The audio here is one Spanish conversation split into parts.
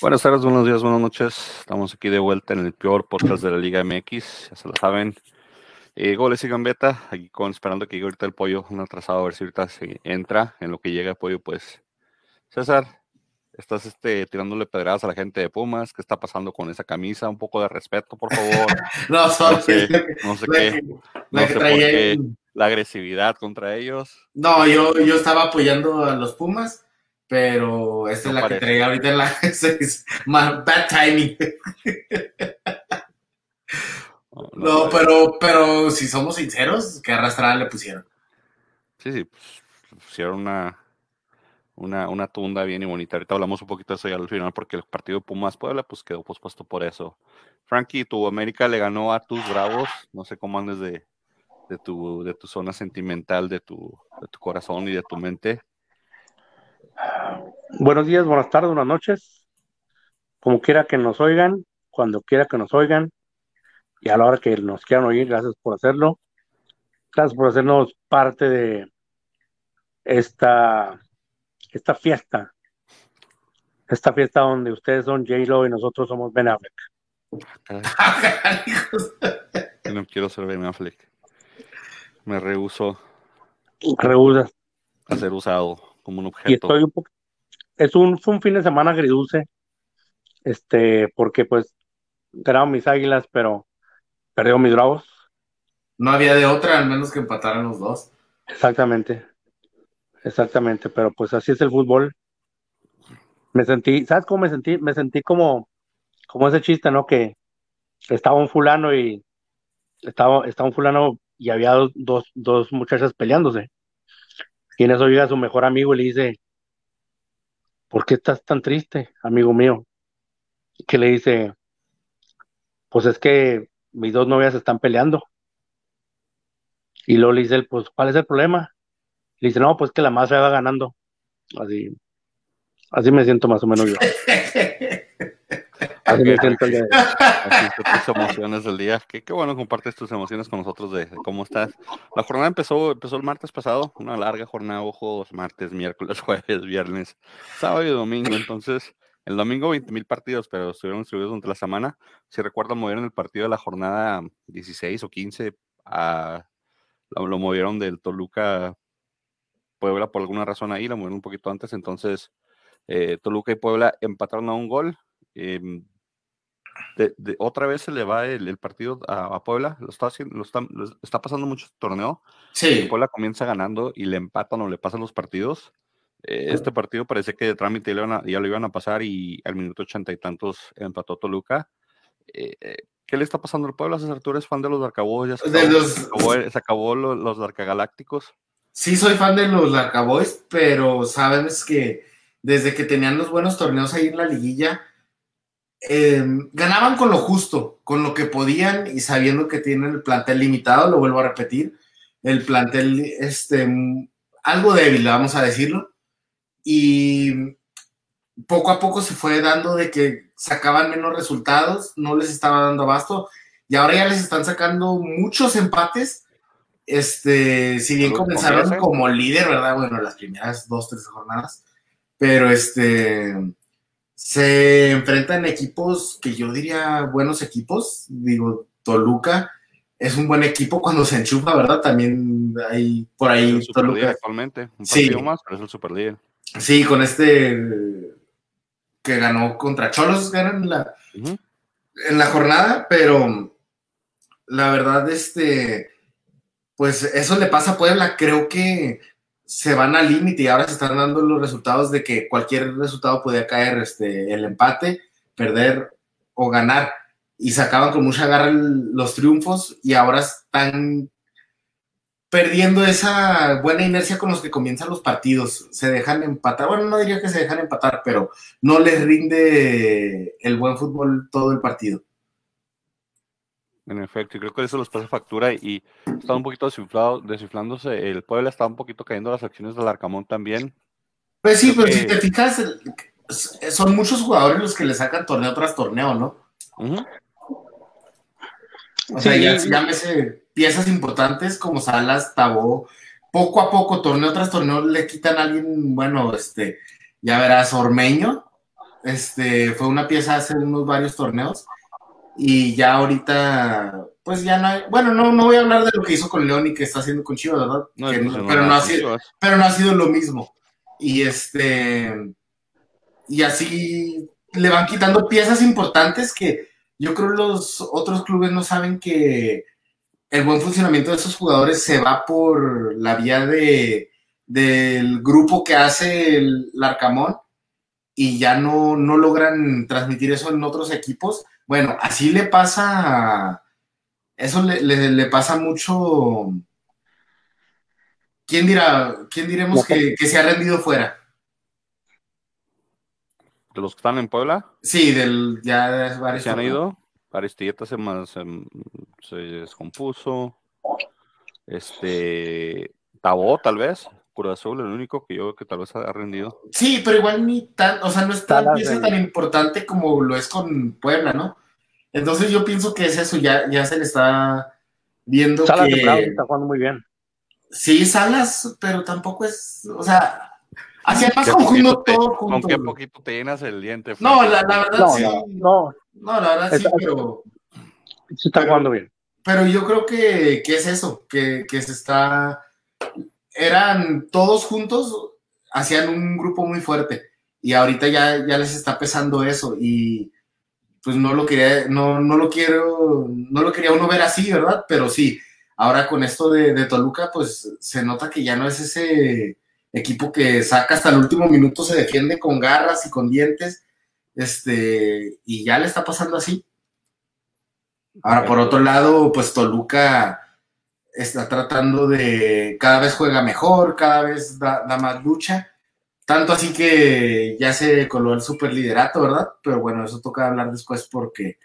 Buenas tardes, buenos días, buenas noches. Estamos aquí de vuelta en el peor podcast de la Liga MX, ya se lo saben. Eh, goles y gambeta, aquí con esperando que llegue ahorita el pollo, un atrasado, a ver si ahorita se entra en lo que llega el pollo, pues. César, estás este, tirándole pedradas a la gente de Pumas, ¿qué está pasando con esa camisa? Un poco de respeto, por favor. no, no sé, no sé qué, no sé por qué la agresividad contra ellos. No, yo, yo estaba apoyando a los Pumas pero esta es la que traía ahorita en la es bad timing. no, pero, pero si somos sinceros, ¿qué arrastrada le pusieron? Sí, sí, pues, pusieron una, una, una tunda bien y bonita. Ahorita hablamos un poquito de eso ya al final, porque el partido de Pumas Puebla pues quedó pospuesto por eso. Frankie, tu América le ganó a tus Bravos, no sé cómo andes de, de, tu, de tu zona sentimental, de tu, de tu corazón y de tu mente. Buenos días, buenas tardes, buenas noches. Como quiera que nos oigan, cuando quiera que nos oigan, y a la hora que nos quieran oír, gracias por hacerlo. Gracias por hacernos parte de esta, esta fiesta. Esta fiesta donde ustedes son J-Lo y nosotros somos Ben Affleck. no quiero ser Ben Affleck. Me rehuso. Rehusas. A ser usado como un objeto. Y estoy un es un, fue un fin de semana agridulce, este, porque pues ganaron mis águilas, pero perdió mis bravos. No había de otra, al menos que empataran los dos. Exactamente, exactamente, pero pues así es el fútbol. Me sentí, ¿sabes cómo me sentí? Me sentí como, como ese chiste, ¿no? Que estaba un fulano y estaba, estaba un fulano y había dos, dos muchachas peleándose. Y en eso llega su mejor amigo y le dice, ¿por qué estás tan triste, amigo mío? Que le dice, pues es que mis dos novias están peleando. Y luego le dice él, pues, ¿cuál es el problema? Le dice, no, pues que la más se va ganando. Así, así me siento más o menos yo. Así me siento el día. Así tus emociones del día. Qué, qué, bueno compartes tus emociones con nosotros de, cómo estás. La jornada empezó, empezó el martes pasado, una larga jornada, ojo, martes, miércoles, jueves, viernes, sábado y domingo. Entonces, el domingo 20 mil partidos, pero estuvieron distribuidos durante la semana. Si recuerdo, movieron el partido de la jornada 16 o 15 a, lo, movieron del Toluca Puebla por alguna razón ahí, lo movieron un poquito antes. Entonces, eh, Toluca y Puebla empataron a un gol. Eh, de, otra vez se le va el, partido a, Puebla, lo está, haciendo, lo está, está pasando mucho este torneo. Sí. Puebla comienza ganando y le empatan o le pasan los partidos. Eh, este partido parece que de trámite ya, lo iban a pasar y al minuto ochenta y tantos empató Toluca. Eh, eh, ¿Qué le está pasando al Puebla? César, tú eres fan de los Darcaboys, ya se acabó, los... los, Darcagalácticos. Sí, soy fan de los Darcaboys, pero sabes que desde que tenían los buenos torneos ahí en la liguilla, Em, ganaban con lo justo, con lo que podían y sabiendo que tienen el plantel limitado, lo vuelvo a repetir, el plantel este, algo débil, vamos a decirlo, y poco a poco se fue dando de que sacaban menos resultados, no les estaba dando abasto, y ahora ya les están sacando muchos empates. Este, si bien comenzaron como líder, ¿verdad? Bueno, las primeras dos, tres jornadas, pero este, se enfrentan equipos que yo diría buenos equipos. Digo, Toluca es un buen equipo cuando se enchufa, ¿verdad? También hay por ahí Toluca. actualmente, un partido más, pero es el Super Sí, con este que ganó contra Cholos, ganan la, en la jornada, pero la verdad, este, pues eso le pasa a Puebla. Creo que se van al límite y ahora se están dando los resultados de que cualquier resultado podía caer, este, el empate, perder o ganar. Y sacaban con mucha garra los triunfos y ahora están perdiendo esa buena inercia con los que comienzan los partidos. Se dejan empatar. Bueno, no diría que se dejan empatar, pero no les rinde el buen fútbol todo el partido. En efecto, y creo que eso los pasa factura y está un poquito desinflado, desinflándose. El Puebla está un poquito cayendo las acciones del Arcamón también. Pues sí, pero si te fijas, son muchos jugadores los que le sacan torneo tras torneo, ¿no? O sea, ya, llámese piezas importantes como Salas, Tabó, poco a poco, torneo tras torneo, le quitan a alguien, bueno, este, ya verás, Ormeño, Este, fue una pieza hace unos varios torneos. Y ya ahorita, pues ya no hay. Bueno, no, no voy a hablar de lo que hizo con León y que está haciendo con Chivas, ¿verdad? No, Que no- no, pero, no, ha sido, pero no ha sido lo mismo. Y este. Y así le van quitando piezas importantes que yo creo los otros clubes no saben que el buen funcionamiento de esos jugadores se va por la vía de, del grupo que hace el Larcamón y ya no, no logran transmitir eso en otros equipos. Bueno, así le pasa, eso le, le- le pasa mucho. ¿Quién dirá, quién diremos que, que se ha rendido fuera? De los que están en Puebla, Sí, del ya de varios se han ido. Aristilleta se, más, se, se descompuso. Este. Tabó, tal vez. Cruz Azul, el único que yo veo que tal vez ha rendido. Sí, pero igual ni tan, o sea, no es tan pieza de- tan importante como lo es con Puebla, ¿no? Entonces yo pienso que es eso, ya, ya se le está viendo Salas de que Bravos está jugando muy bien. sí, Salas, pero tampoco es, o sea, hacia más ¿Qué conjunto te- todo ¿Con junto. qué poquito te llenas el diente? No, la, la verdad No, sí. no, no, No, la verdad sí, pero, sí está Pero- jugando bien. pero yo creo que, que es eso, que, que se está. Eran todos juntos, hacían un grupo muy fuerte. Y ahorita ya, ya les está pesando eso. Y pues no lo quería, no, no lo quiero, no lo quería uno ver así, ¿verdad? Pero sí, ahora con esto de, de Toluca, pues se nota que ya no es ese equipo que saca hasta el último minuto, se defiende con garras y con dientes. Este, y ya le está pasando así. Ahora, por otro lado, pues Toluca está tratando de, cada vez juega mejor, cada vez da, da más lucha. Tanto así que ya se coló el superliderato, ¿verdad? Pero bueno, eso toca hablar después porque,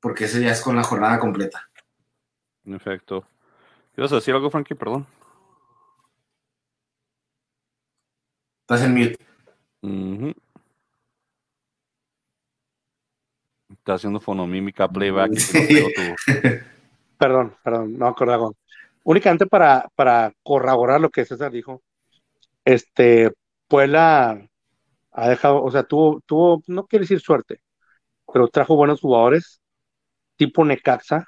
porque eso ya es con la jornada completa. En efecto. ¿Ibas a decir algo, Frankie? Perdón. Estás en mute. Ujú. Está haciendo fonomímica playback. tu- Perdón, perdón, no acordaba. Únicamente para, para corroborar lo que César dijo, este, Puebla ha dejado, o sea, tuvo, tuvo, no quiero decir suerte, pero trajo buenos jugadores, tipo Necaxa,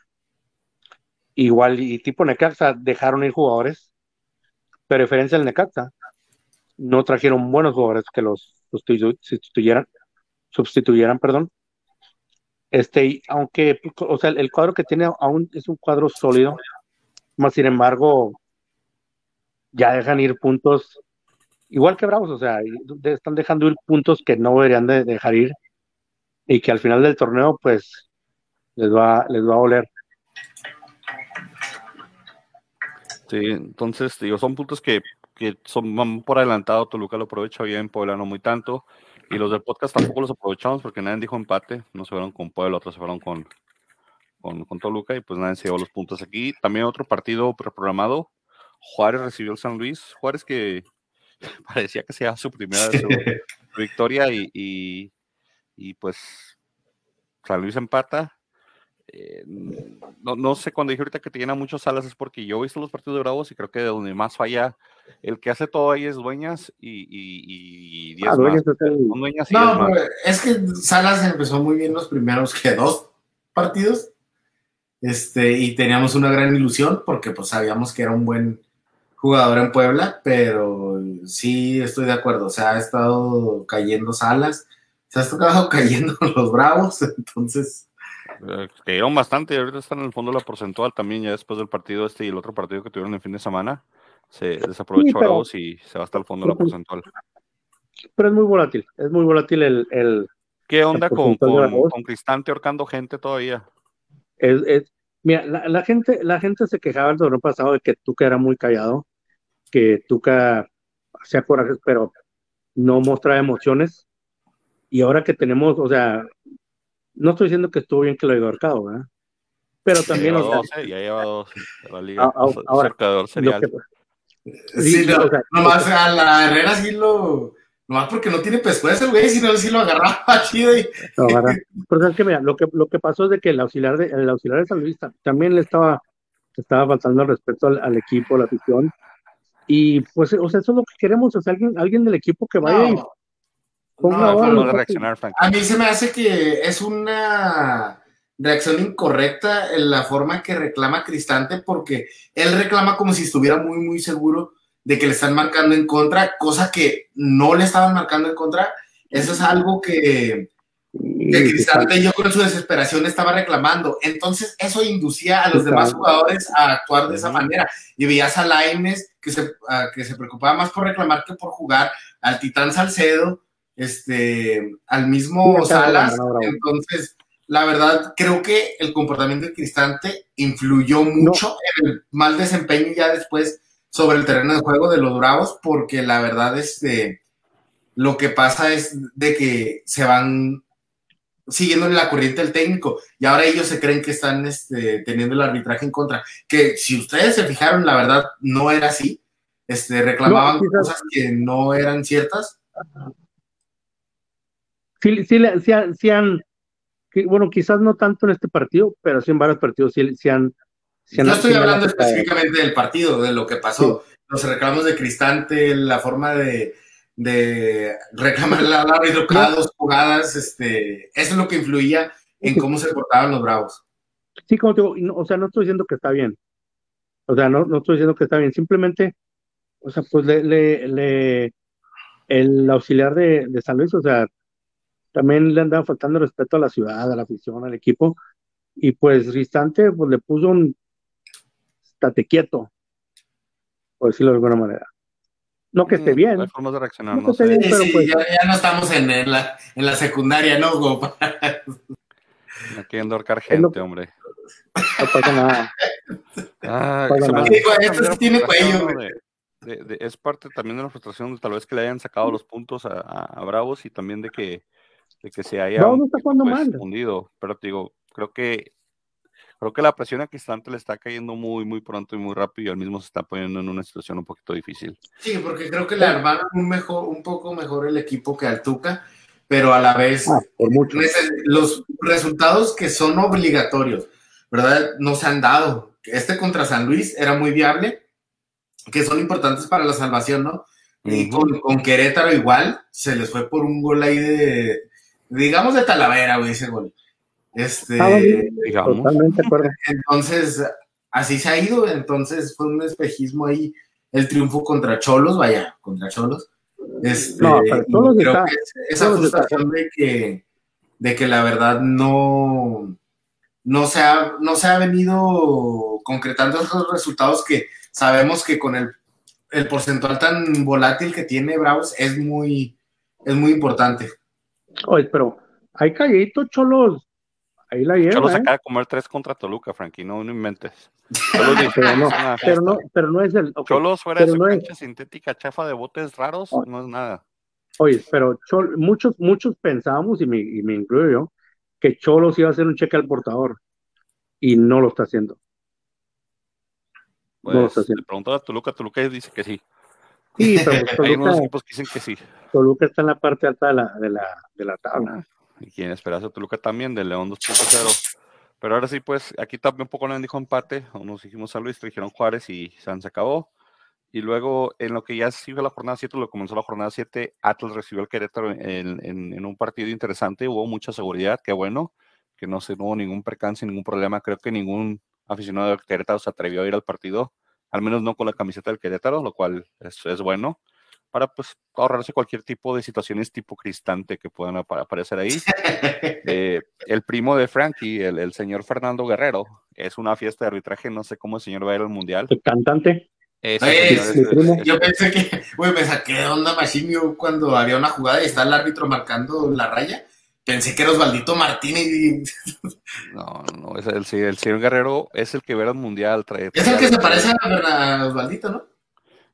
igual, y tipo Necaxa dejaron ir jugadores, pero a diferencia del Necaxa, no trajeron buenos jugadores que los sustitu- sustituyeran, sustituyeran, perdón. Este, aunque, o sea, el cuadro que tiene aún es un cuadro sólido, más sin embargo, ya dejan ir puntos, igual que Bravos, o sea, están dejando ir puntos que no deberían de dejar ir y que al final del torneo, pues, les va, les va a oler. Sí, entonces, digo, son puntos que, que son por adelantado. Toluca lo aprovecha bien, Puebla no muy tanto. Y los del podcast tampoco los aprovechamos porque nadie dijo empate. No se fueron con Puebla, otros se fueron con, con, con Toluca y pues nadie se llevó los puntos aquí. También otro partido preprogramado. Juárez recibió el San Luis. Juárez que parecía que sea su primera victoria y, y, y, pues San Luis empata. Eh, no, no sé, cuando dije ahorita que te llena muchas alas es porque yo he visto los partidos de Bravos y creo que de donde más falla, el que hace todo ahí es Dueñas y, y, y diez Ah, más. Dueñas es el- Son Dueñas y diez No, más. pero es que Salas empezó muy bien los primeros que dos partidos. Este, y teníamos una gran ilusión porque pues sabíamos que era un buen jugador en Puebla, pero sí estoy de acuerdo. O sea, ha estado cayendo Salas, se ha estado cayendo los Bravos, entonces Eh, que dieron bastante y ahorita están en el fondo de la porcentual también ya después del partido este y el otro partido que tuvieron el fin de semana. Se desaprovechó Sí, pero- Bravos y se va hasta el fondo de la porcentual. pero es muy volátil, es muy volátil el, el ¿Qué onda con, con, con Cristante ahorcando gente todavía? Es, es- mira, la, la gente, la gente se quejaba el torneo pasado de que Tuca era muy callado, que Tuca hacía corajes, pero no mostraba emociones. Y ahora que tenemos, o sea, no estoy diciendo que estuvo bien que lo haya ahorcado, ¿verdad? Pero Ya también, lleva o sea, dos, ¿eh? ya lleva dos de la liga. Ah, ah, ahora, cercador lo serial. que- sí, Sí, no, o sea, nomás a la Herrera sí lo. Nomás porque no tiene pescuezo, el güey, si no, sí lo agarraba chido. Y, No, ¿verdad? Pero es que mira, lo que, lo que pasó es de que el auxiliar de, el auxiliar de San Luis ta- también le estaba, estaba faltando el respeto al, al equipo, a la afición. Y pues, o sea, eso es lo que queremos, o sea, alguien, alguien del equipo que vaya y, no, A mí se me hace que es una reacción incorrecta en la forma que reclama Cristante, porque él reclama como si estuviera muy, muy seguro de que le están marcando en contra, cosa que no le estaban marcando en contra. Eso es algo que, que Cristante yo con su desesperación estaba reclamando. Entonces eso inducía a los demás jugadores a actuar de esa manera. Y veías a Laimes que se, que se preocupaba más por reclamar que por jugar, al Titán Salcedo, este, al mismo Salas. Entonces la verdad, creo que el comportamiento de Cristante influyó mucho en el mal desempeño ya después sobre el terreno de juego de los Bravos, porque la verdad, este, lo que pasa es de que se van siguiendo la corriente del técnico y ahora ellos se creen que están este, teniendo el arbitraje en contra. Que si ustedes se fijaron, la verdad no era así. Este, reclamaban cosas que no eran ciertas. Sí, sí, sí, sí han bueno, quizás no tanto en este partido, pero sí en varios partidos sí, han... Sí Yo estoy hablando específicamente del partido, de lo que pasó. Los reclamos de Cristante, la forma de, de reclamar la árbitro cada dos jugadas, este, eso es lo que influía en cómo se portaban los bravos. Sí, como te digo, o sea, no estoy diciendo que está bien. O sea, no, no estoy diciendo que está bien. Simplemente, o sea, pues le, le, el auxiliar de, de San Luis, o sea, también le andaba faltando respeto a la ciudad, a la afición, al equipo. Y pues Ristante pues, le puso un estate quieto, por decirlo de alguna manera. No que esté mm, bien. Hay formas de reaccionar, no, sé. pero pues, ya, no estamos en, la, en la secundaria, ¿no, Go? Aquí endorcar gente, hombre. No pasa nada. Ah, esto tiene cuello. es parte también de la frustración, de tal vez que le hayan sacado los puntos a, a Bravos y también de que de que se haya no, no está jugando pues, mal. pero te digo, creo que creo que la presión a Cristante le está cayendo muy, muy pronto y muy rápido y al mismo se está poniendo en una situación un poquito difícil. Sí, porque creo que le armaron un, mejor, un poco mejor el equipo que al Tuca, pero a la vez ah, por mucho. los resultados que son obligatorios, ¿verdad? No se han dado. Este contra San Luis era muy viable, que son importantes para la salvación, ¿no? Y con, con, Querétaro igual, se les fue por un gol ahí de, digamos de Talavera, güey, ese gol. Este, ah, digamos. Totalmente acuerdo. Entonces, así se ha ido, entonces fue un espejismo ahí el triunfo contra Cholos, vaya, contra Cholos. Este, no, pero creo que esa frustración de que, de que la verdad no, no, se ha, no se ha venido concretando esos resultados que sabemos que con el, el porcentual tan volátil que tiene Bravos es muy, es muy importante. Oye, pero hay callito, Cholos. Ahí la lleva. Cholos ¿eh? acaba de comer tres contra Toluca, Frankie, no, no inventes. pero, no, pero, no, pero no es el. Cholos fuera de su cancha sintética chafa de botes raros, no es nada. Oye, pero muchos, muchos pensábamos, y me, y me incluyo yo, que Cholos iba a hacer un cheque al portador. Y no lo está haciendo. Pues, no lo está haciendo. Le preguntó a Toluca, Toluca dice que sí. Sí, pero Toluca, Hay unos equipos que dicen que sí. Toluca está en la parte alta de la, de la, de la tabla. Y quien esperase Toluca también, del León 2.0. Pero ahora sí, pues aquí también un poco nos dijo empate, nos dijimos a Luis, dijeron Juárez y San se acabó. Y luego, en lo que ya sigue la jornada 7, lo comenzó la jornada 7, Atlas recibió el Querétaro en, en, en, un partido interesante, hubo mucha seguridad, qué bueno, que no se no hubo ningún percance, ningún problema. Creo que ningún aficionado del Querétaro se atrevió a ir al partido al menos no con la camiseta del Querétaro, lo cual es, es bueno, para pues ahorrarse cualquier tipo de situaciones tipo cristante que puedan aparecer ahí. Eh, el primo de Frankie, el, el, señor Fernando Guerrero, es una fiesta de arbitraje, no sé cómo el señor va a ir al mundial. El cantante. yo pensé que, güey, me saqué de onda Machinio cuando había una jugada y está el árbitro marcando la raya Pensé que era Osvaldito Martínez. No, no, es el, el señor Guerrero es el que ve el mundial. Trae, es el que se parece a, Osvaldito, ¿no?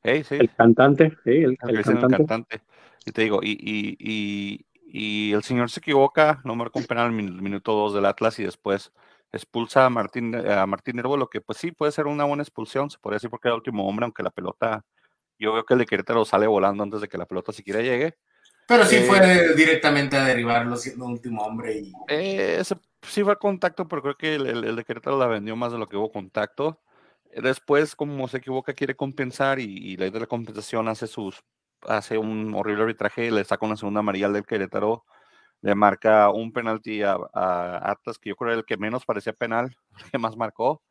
Hey, sí. El cantante, sí, el, el, cantante. Y te digo, y, y, y, y, el señor se equivoca, no marcó un penal en el minuto 2 del Atlas y después expulsa a Martín, a Martín Nervo, lo que pues sí puede ser una buena expulsión, se podría decir porque era el último hombre, aunque la pelota, yo veo que el de Querétaro sale volando antes de que la pelota siquiera llegue. Pero sí fue eh, directamente a derivarlo siendo último hombre. Y... Eh, sí fue contacto, pero creo que el, el, de Querétaro la vendió más de lo que hubo contacto. Después, como se equivoca, quiere compensar y, y la idea de la compensación hace sus hace un horrible arbitraje, le saca una segunda amarilla del Querétaro, le marca un penalti a, Atlas, que yo creo era el que menos parecía penal, que más marcó,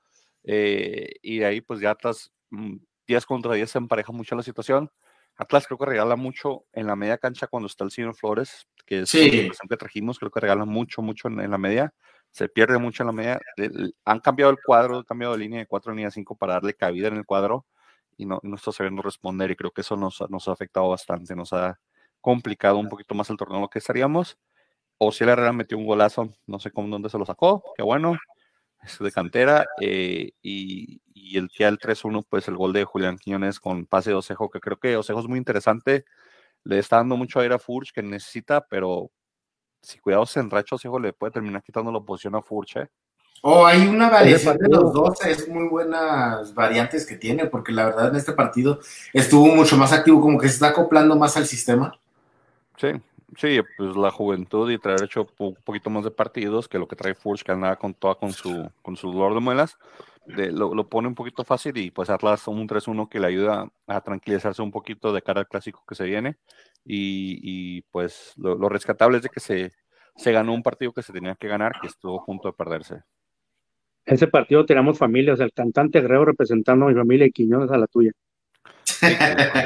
eh, y de ahí pues ya Atlas 10 mm, contra 10 se empareja mucho la situación. Atlas creo que regala mucho en la media cancha cuando está el señor Flores, que es sí. el que trajimos, creo que regala mucho, mucho en, la media, se pierde mucho en la media. han cambiado el cuadro, han cambiado de línea de 4 a línea 5 para darle cabida en el cuadro y no, no está sabiendo responder y creo que eso nos, nos ha afectado bastante, nos ha complicado un poquito más el torneo lo que estaríamos. O si el Herrera metió un golazo, no sé cómo dónde se lo sacó, qué bueno, es de cantera. Eh, y, y, el que el 3-1, pues el gol de Julián Quiñones con pase de Osejo, que creo que Osejo es muy interesante. Le está dando mucho aire a Furch que necesita, pero si cuidado se enracha Osejo, le puede terminar quitando la posición a Furch. O oh, hay una variación de los dos, es muy buenas variantes que tiene, porque la verdad en este partido estuvo mucho más activo, como que se está acoplando más al sistema. Sí, sí, pues la juventud y traer hecho un poquito más de partidos que lo que trae Furch, que andaba con toda con su, con su dolor de muelas, lo, pone un poquito fácil y pues Atlas un 3-1 que le ayuda a tranquilizarse un poquito de cara al clásico que se viene. Y, pues lo, lo rescatable es de que se, se ganó un partido que se tenía que ganar, que estuvo a punto de perderse ese partido teníamos familia, o sea, el cantante Guerrero representando a mi familia y Quiñones a la tuya.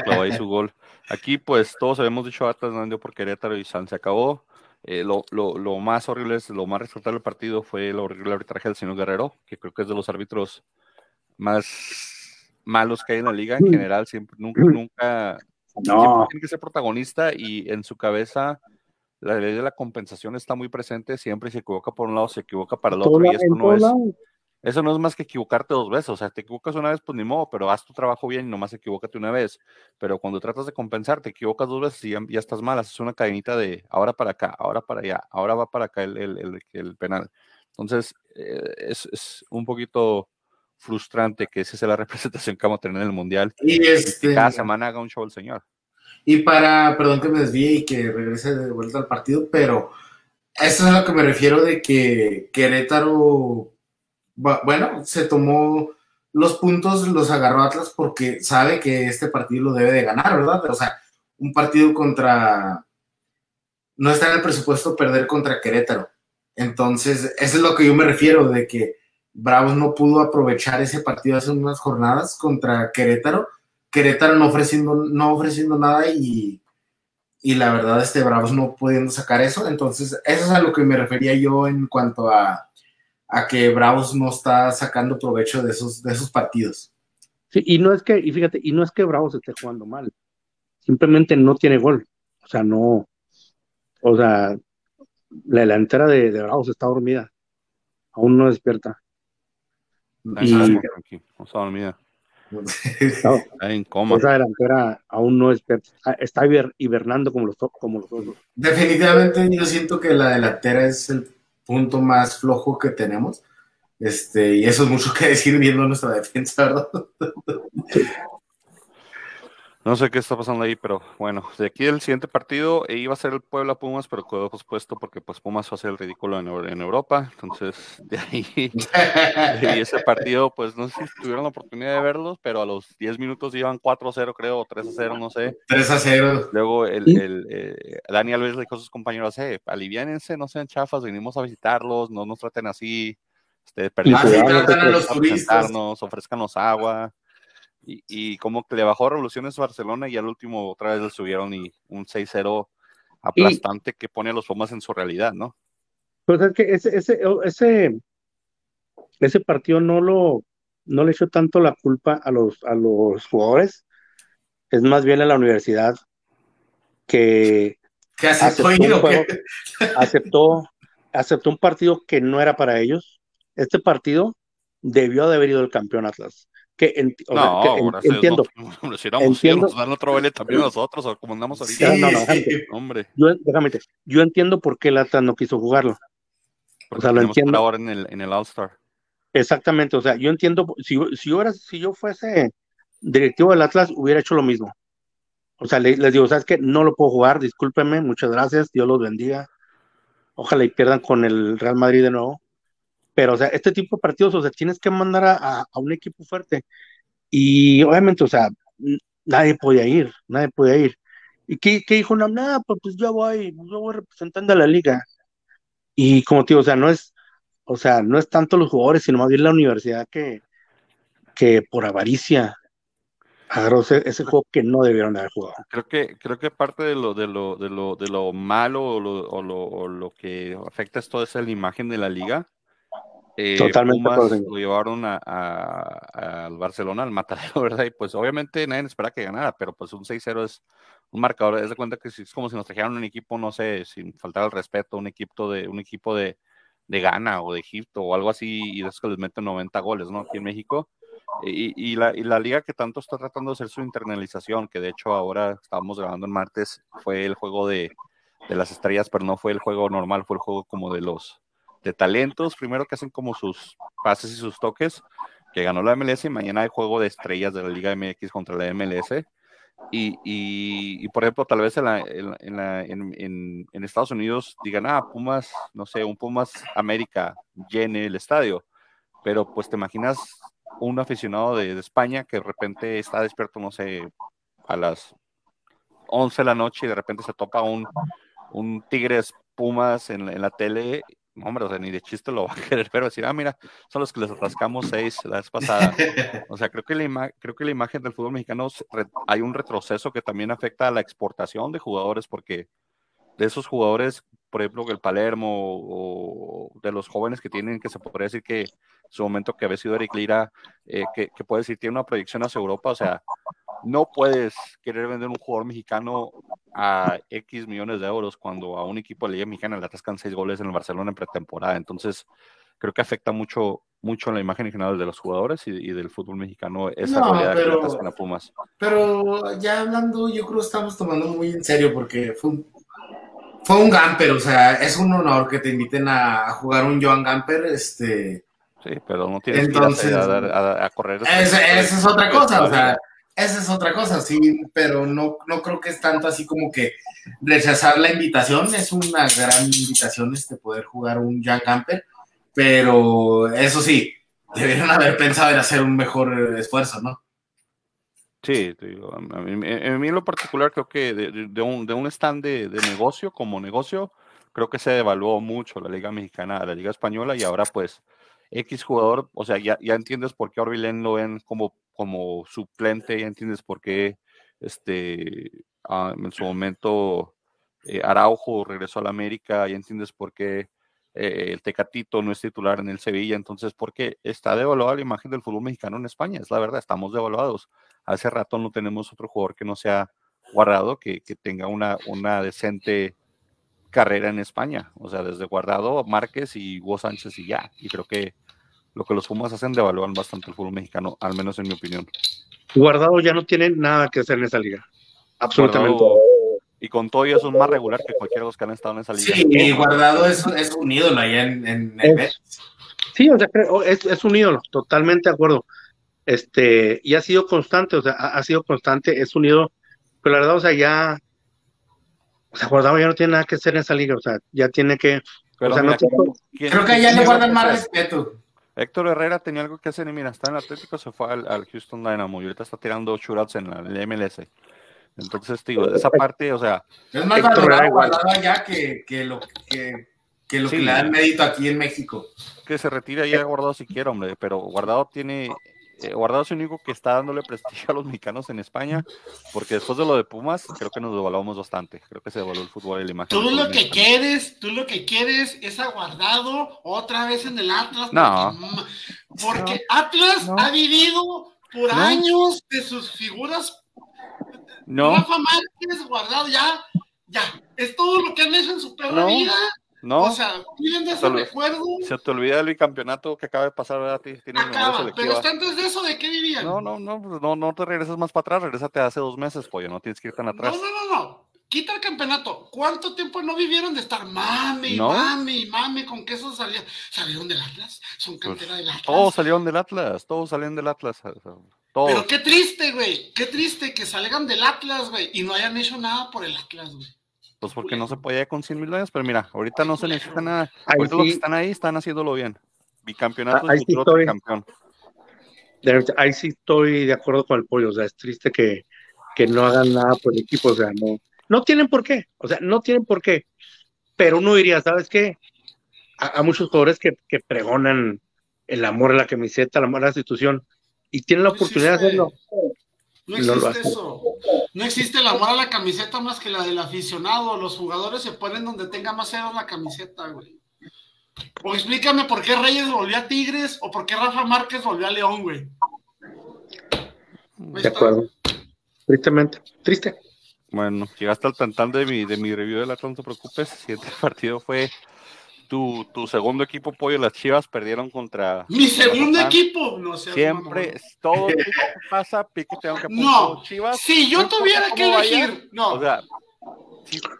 ahí su gol. Aquí, pues, todos habíamos dicho Atlas no por Querétaro y San se acabó. Eh, lo, lo, lo, más horrible, es, lo más resultado del partido fue el horrible arbitraje del señor Guerrero, que creo que es de los árbitros más malos que hay en la liga en mm. general. Siempre, nunca, nunca, no. tiene que ser protagonista y en su cabeza la ley de la compensación está muy presente, siempre se equivoca por un lado, se equivoca para el otro, y esto no es, eso no es más que equivocarte dos veces, o sea, te equivocas una vez, pues ni modo, pero haz tu trabajo bien y nomás equivócate una vez, pero cuando tratas de compensar, te equivocas dos veces y ya, estás mal, haces una cadenita de ahora para acá, ahora para allá, ahora va para acá el, el, el, penal. Entonces, eh, es, es, un poquito frustrante que esa sea la representación que vamos a tener en el Mundial. Y, este... cada semana haga un show el señor. Y para, perdón que me desvíe y que regrese de vuelta al partido, pero eso es a lo que me refiero de que Querétaro, bueno, se tomó los puntos, los agarró Atlas porque sabe que este partido lo debe de ganar, ¿verdad? O sea, un partido contra, no está en el presupuesto perder contra Querétaro. Entonces, eso es lo que yo me refiero, de que Bravos no pudo aprovechar ese partido hace unas jornadas contra Querétaro Querétaro no ofreciendo, no ofreciendo nada y, y la verdad, este Bravos no pudiendo sacar eso. Entonces, eso es a lo que me refería yo en cuanto a, a que Bravos no está sacando provecho de esos, de esos partidos. Sí, y no es que, y fíjate, y no es que Bravos esté jugando mal, simplemente no tiene gol. O sea, no, o sea, la delantera de, de Bravos está dormida, aún no despierta. Y, no está dormida. en Esa delantera aún no es, está hibernando como los, como los otros. Definitivamente yo siento que la delantera es el punto más flojo que tenemos. Este, y eso es mucho que decir viendo nuestra defensa, ¿verdad? No sé qué está pasando ahí, pero bueno, de aquí el siguiente partido eh, iba a ser el Puebla Pumas, pero quedó pospuesto porque pues Pumas va a hacer el ridículo en, Europa. Entonces, de ahí, y ese partido, pues no sé si tuvieron la oportunidad de verlos, pero a los 10 minutos iban 4-0, creo, o 3-0, no sé. 3-0. Luego el, el eh, Dani Alves le dijo a sus compañeros, eh, aliviánense, no sean chafas, venimos a visitarlos, no nos traten así, este, perdimos, ah, ofrezcanos agua y, como que le bajó revoluciones a Barcelona y al último otra vez le subieron y un 6-0 aplastante que pone a los Pumas en su realidad, ¿no? Pues es que ese, ese, ese, ese partido no lo no le echó tanto la culpa a los, a los jugadores, es más bien a la universidad que, aceptó, aceptó, aceptó un partido que no era para ellos. Este partido debió de haber ido el campeón Atlas que, no, que entiendo. No, si éramos entiendo. dan otro baile también nosotros, o como andamos ahorita. Sí, no, no, hombre. Yo, déjame, yo entiendo por qué el Atlas no quiso jugarlo. Porque o sea, lo entiendo. ahora en el, en el All-Star. Exactamente, o sea, yo entiendo, si, si, yo, era, si yo fuese directivo del Atlas, hubiera hecho lo mismo. O sea, les, les digo, ¿sabes qué? No lo puedo jugar, discúlpenme, muchas gracias, Dios los bendiga. Ojalá y pierdan con el Real Madrid de nuevo pero, o sea, este tipo de partidos, o sea, tienes que mandar a, un equipo fuerte. Y obviamente, o sea, nadie podía ir, nadie podía ir. ¿Y qué, qué dijo? No, nada, pues, pues yo voy, yo voy representando a la liga. Y como te digo, o sea, no es, o sea, no es tanto los jugadores, sino más bien la universidad que, que por avaricia agarró ese, ese juego que no debieron de haber jugado. Creo que, creo que parte de lo, de lo, de lo, de lo malo o lo, o lo, o lo que afecta es toda esa la imagen de la liga. Eh, Totalmente Pumas lo llevaron a, a- al Barcelona, al matadero, ¿verdad? Y pues obviamente nadie espera que ganara, pero pues un 6-0 es un marcador. Es de cuenta que es como si nos trajeran un equipo, no sé, sin faltar el respeto, un equipo de, un equipo de, de Ghana o de Egipto o algo así, y esos que les meten 90 goles, ¿no? Aquí en México. Y, y la, y la liga que tanto está tratando de hacer su internalización, que de hecho ahora estábamos grabando el martes, fue el juego de, de las estrellas, pero no fue el juego normal, fue el juego como de los de talentos, primero que hacen como sus pases y sus toques, que ganó la MLS y mañana hay juego de estrellas de la Liga MX contra la MLS. Y, y, por ejemplo, tal vez en, en, en, Estados Unidos digan, ah, Pumas, no sé, un Pumas América llene el estadio, pero pues te imaginas un aficionado de, España que de repente está despierto, no sé, a las 11 de la noche y de repente se topa un, un Tigres Pumas en la tele. Hombre, o sea, ni de chiste lo va a querer, pero decir, ah, mira, son los que les atascamos seis la vez pasada. O sea, creo que la, creo que la imagen del fútbol mexicano hay un retroceso que también afecta a la exportación de jugadores, porque de esos jugadores, por ejemplo, el Palermo o de los jóvenes que tienen, que se podría decir que en su momento que había sido Eric Lira, eh, que, que puede decir tiene una proyección hacia Europa, o sea, no puedes querer vender un jugador mexicano a X millones de euros cuando a un equipo de la Liga Mexicana le atascan seis goles en el Barcelona en pretemporada. Entonces, creo que afecta mucho, mucho la imagen en general de los jugadores y, y del fútbol mexicano esa No, realidad que pero- le atascan a Pumas. Pero ya hablando, yo creo que estamos tomando muy en serio porque fue un, fue un Gamper, o sea, es un honor que te inviten a, jugar un Joan Gamper, este, Sí, pero no tienes Entonces, que ir a, a, a- a correr. esa esa es otra cosa, o sea, esa es otra cosa, sí, pero no, no creo que es tanto así como que rechazar la invitación, es una gran invitación este poder jugar un Joan Gamper, pero eso sí, debieron haber pensado en hacer un mejor esfuerzo, ¿no? Sí, digo, a mí, a mí en lo particular creo que de, de- un, de un stand de, de negocio como negocio, creo que se devaluó mucho la Liga Mexicana la Liga Española y ahora pues X jugador, o sea, ya, ya entiendes por qué a Orbelén lo ven como, como suplente, ya entiendes por qué este, ah, en su momento eh, Araujo regresó a la América, ya entiendes por qué eh, el Tecatito no es titular en el Sevilla, entonces porque está devaluada la imagen del fútbol mexicano en España, es la verdad, estamos devaluados hace rato no tenemos otro jugador que no sea guardado, que, que tenga una, una decente carrera en España. O sea, desde Guardado, Márquez y Hugo Sánchez y ya. Y creo que lo que los Pumas hacen devalúan bastante el fútbol mexicano, al menos en mi opinión. Guardado ya no tiene nada que hacer en esa liga. Absolutamente. Guardado- y con todo ello son más regular que cualquiera de los que han estado en esa liga. Sí, Guardado es, es un ídolo allá en, en el Es- Sí, o sea, creo- es, es un ídolo, totalmente de acuerdo. Este, y ha sido constante, o sea, ha, ha sido constante, es un ídolo, pero la verdad, o sea, ya, o sea, Guardado ya no tiene nada que hacer en esa liga, o sea, ya tiene que, Pero o sea, mira, no tiene- ¿quién- Creo que allá le guardan más respeto. Héctor Herrera tenía algo que hacer y mira, está en Atlético, se fue al, al Houston Dynamo y ahorita está tirando shootouts en la, en la MLS. Entonces, digo, esa parte, o sea, Es más Héctor valorado allá que, que lo que, que lo Sí. que le dan mérito aquí en México. que se retire ya Guardado si quiere, hombre, pero Guardado tiene, eh, Guardado es el único que está dándole prestigio a los mexicanos en España, porque después de lo de Pumas, creo que nos devaluamos bastante, creo que se devaluó el fútbol y la imagen. Tú lo que mexicano. quieres, tú lo que quieres es aguardado otra vez en el Atlas. No. Porque, Atlas No. ha vivido por No. años de sus figuras. No, Rafa Márquez, guardado, ya, ya. Es todo lo que han hecho en su perra No. vida. No, O sea, viven de ese recuerdo. se te olvida el bicampeonato que acaba de pasar, ¿verdad? Ti- Acaba. Pero hasta antes de eso, ¿de qué vivían? No, no, no, pues no, no te regresas más para atrás, regrésate hace dos meses, pollo, no tienes que ir tan No, atrás. no, no, no. Quita el campeonato. ¿Cuánto tiempo no vivieron de estar mame y No. mame y mame con que eso salía? ¿Salieron del Atlas? ¿Son Pues, cantera del Atlas? Todos salieron del Atlas, todos salieron del Atlas, todos. Pero qué triste, güey. Qué triste que salgan del Atlas, güey. Y no hayan hecho nada por el Atlas, güey. Pues porque no se podía con 100 mil dólares, pero mira, ahorita no se necesita nada. Ahí Ahorita los que sí. están ahí están haciéndolo bien. Bicampeonato Ah, ahí es sí estoy. campeón. ahí sí estoy de acuerdo con el pollo, o sea, es triste que, que no hagan nada por el equipo, o sea, no, no tienen por qué, o sea, no tienen por qué. Pero uno diría, ¿sabes qué? A, muchos jugadores que, que, pregonan el amor a la camiseta, el amor a la institución, y tienen la oportunidad de hacerlo. No existe eso. No existe el amor a la camiseta más que la del aficionado. Los jugadores se ponen donde tenga más ceros la camiseta, güey. O explícame por qué Reyes volvió a Tigres o por qué Rafa Márquez volvió a León, güey. De acuerdo. Tristemente. Triste. Bueno, llegaste al tantal de mi, de mi review del Atlas, no te preocupes. El siguiente partido fue tu, tu, segundo equipo, Pollo, las Chivas perdieron contra. Mi segundo equipo, no sé. Siempre, todo lo que pasa, pique tengo que No, Chivas. Si yo tuviera que elegir, no. O sea,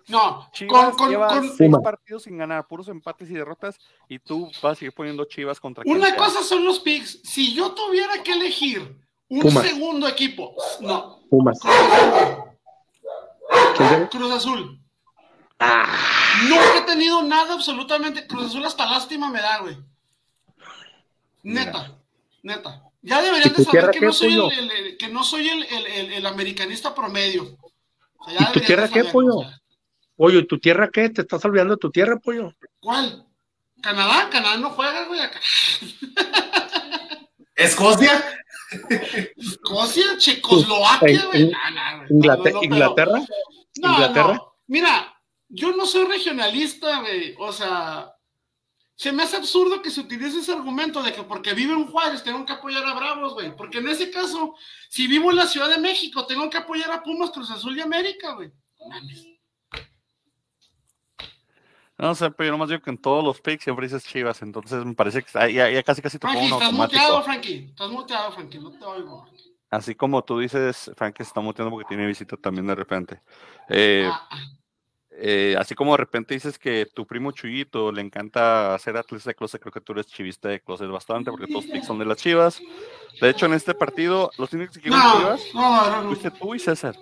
no, Chivas con, lleva seis partidos sin ganar, puros empates y derrotas, y tú vas a seguir poniendo Chivas contra. Una cosa son los picks. Si yo tuviera que elegir un segundo equipo, no. Pumas. Cruz Azul. Ah. Nunca he tenido nada absolutamente. Cruz Azul hasta lástima me da, güey. Neta, neta. Ya deberían de saber que no, soy el, que no soy el, americanista promedio. ¿Y tu tierra qué, pollo? Pollo, ¿y tu tierra qué? ¿Te estás olvidando de tu tierra, pollo? ¿Cuál? ¿Canadá? Canadá no juega, güey, acá. ¿Escocia? Escocia, Checoslovaquia, güey. Inglaterra. ¿Inglaterra? ¿Inglaterra? Mira, yo no soy regionalista, güey. O sea, se me hace absurdo que se utilice ese argumento de que porque vivo en Juárez tengo que apoyar a Bravos, güey. Porque en ese caso, si vivo en la Ciudad de México, tengo que apoyar a Pumas, Cruz Azul y América, güey. No sé, pero yo nomás digo que en todos los picks siempre dices Chivas, entonces me parece que ya, ya casi casi te pongo estás muteado, Frankie. Estás muteado, Frankie. No te oigo. Así como tú dices, Frankie se está muteando porque tiene visita también de repente. Eh, ah, ah. Eh, así como de repente dices que tu primo Chuyito le encanta hacer atletas de closet, creo que tú eres chivista de closet bastante, porque todos picks son de las chivas. De hecho, en este partido, los únicos que no, chivas no, no, fuiste tú y César.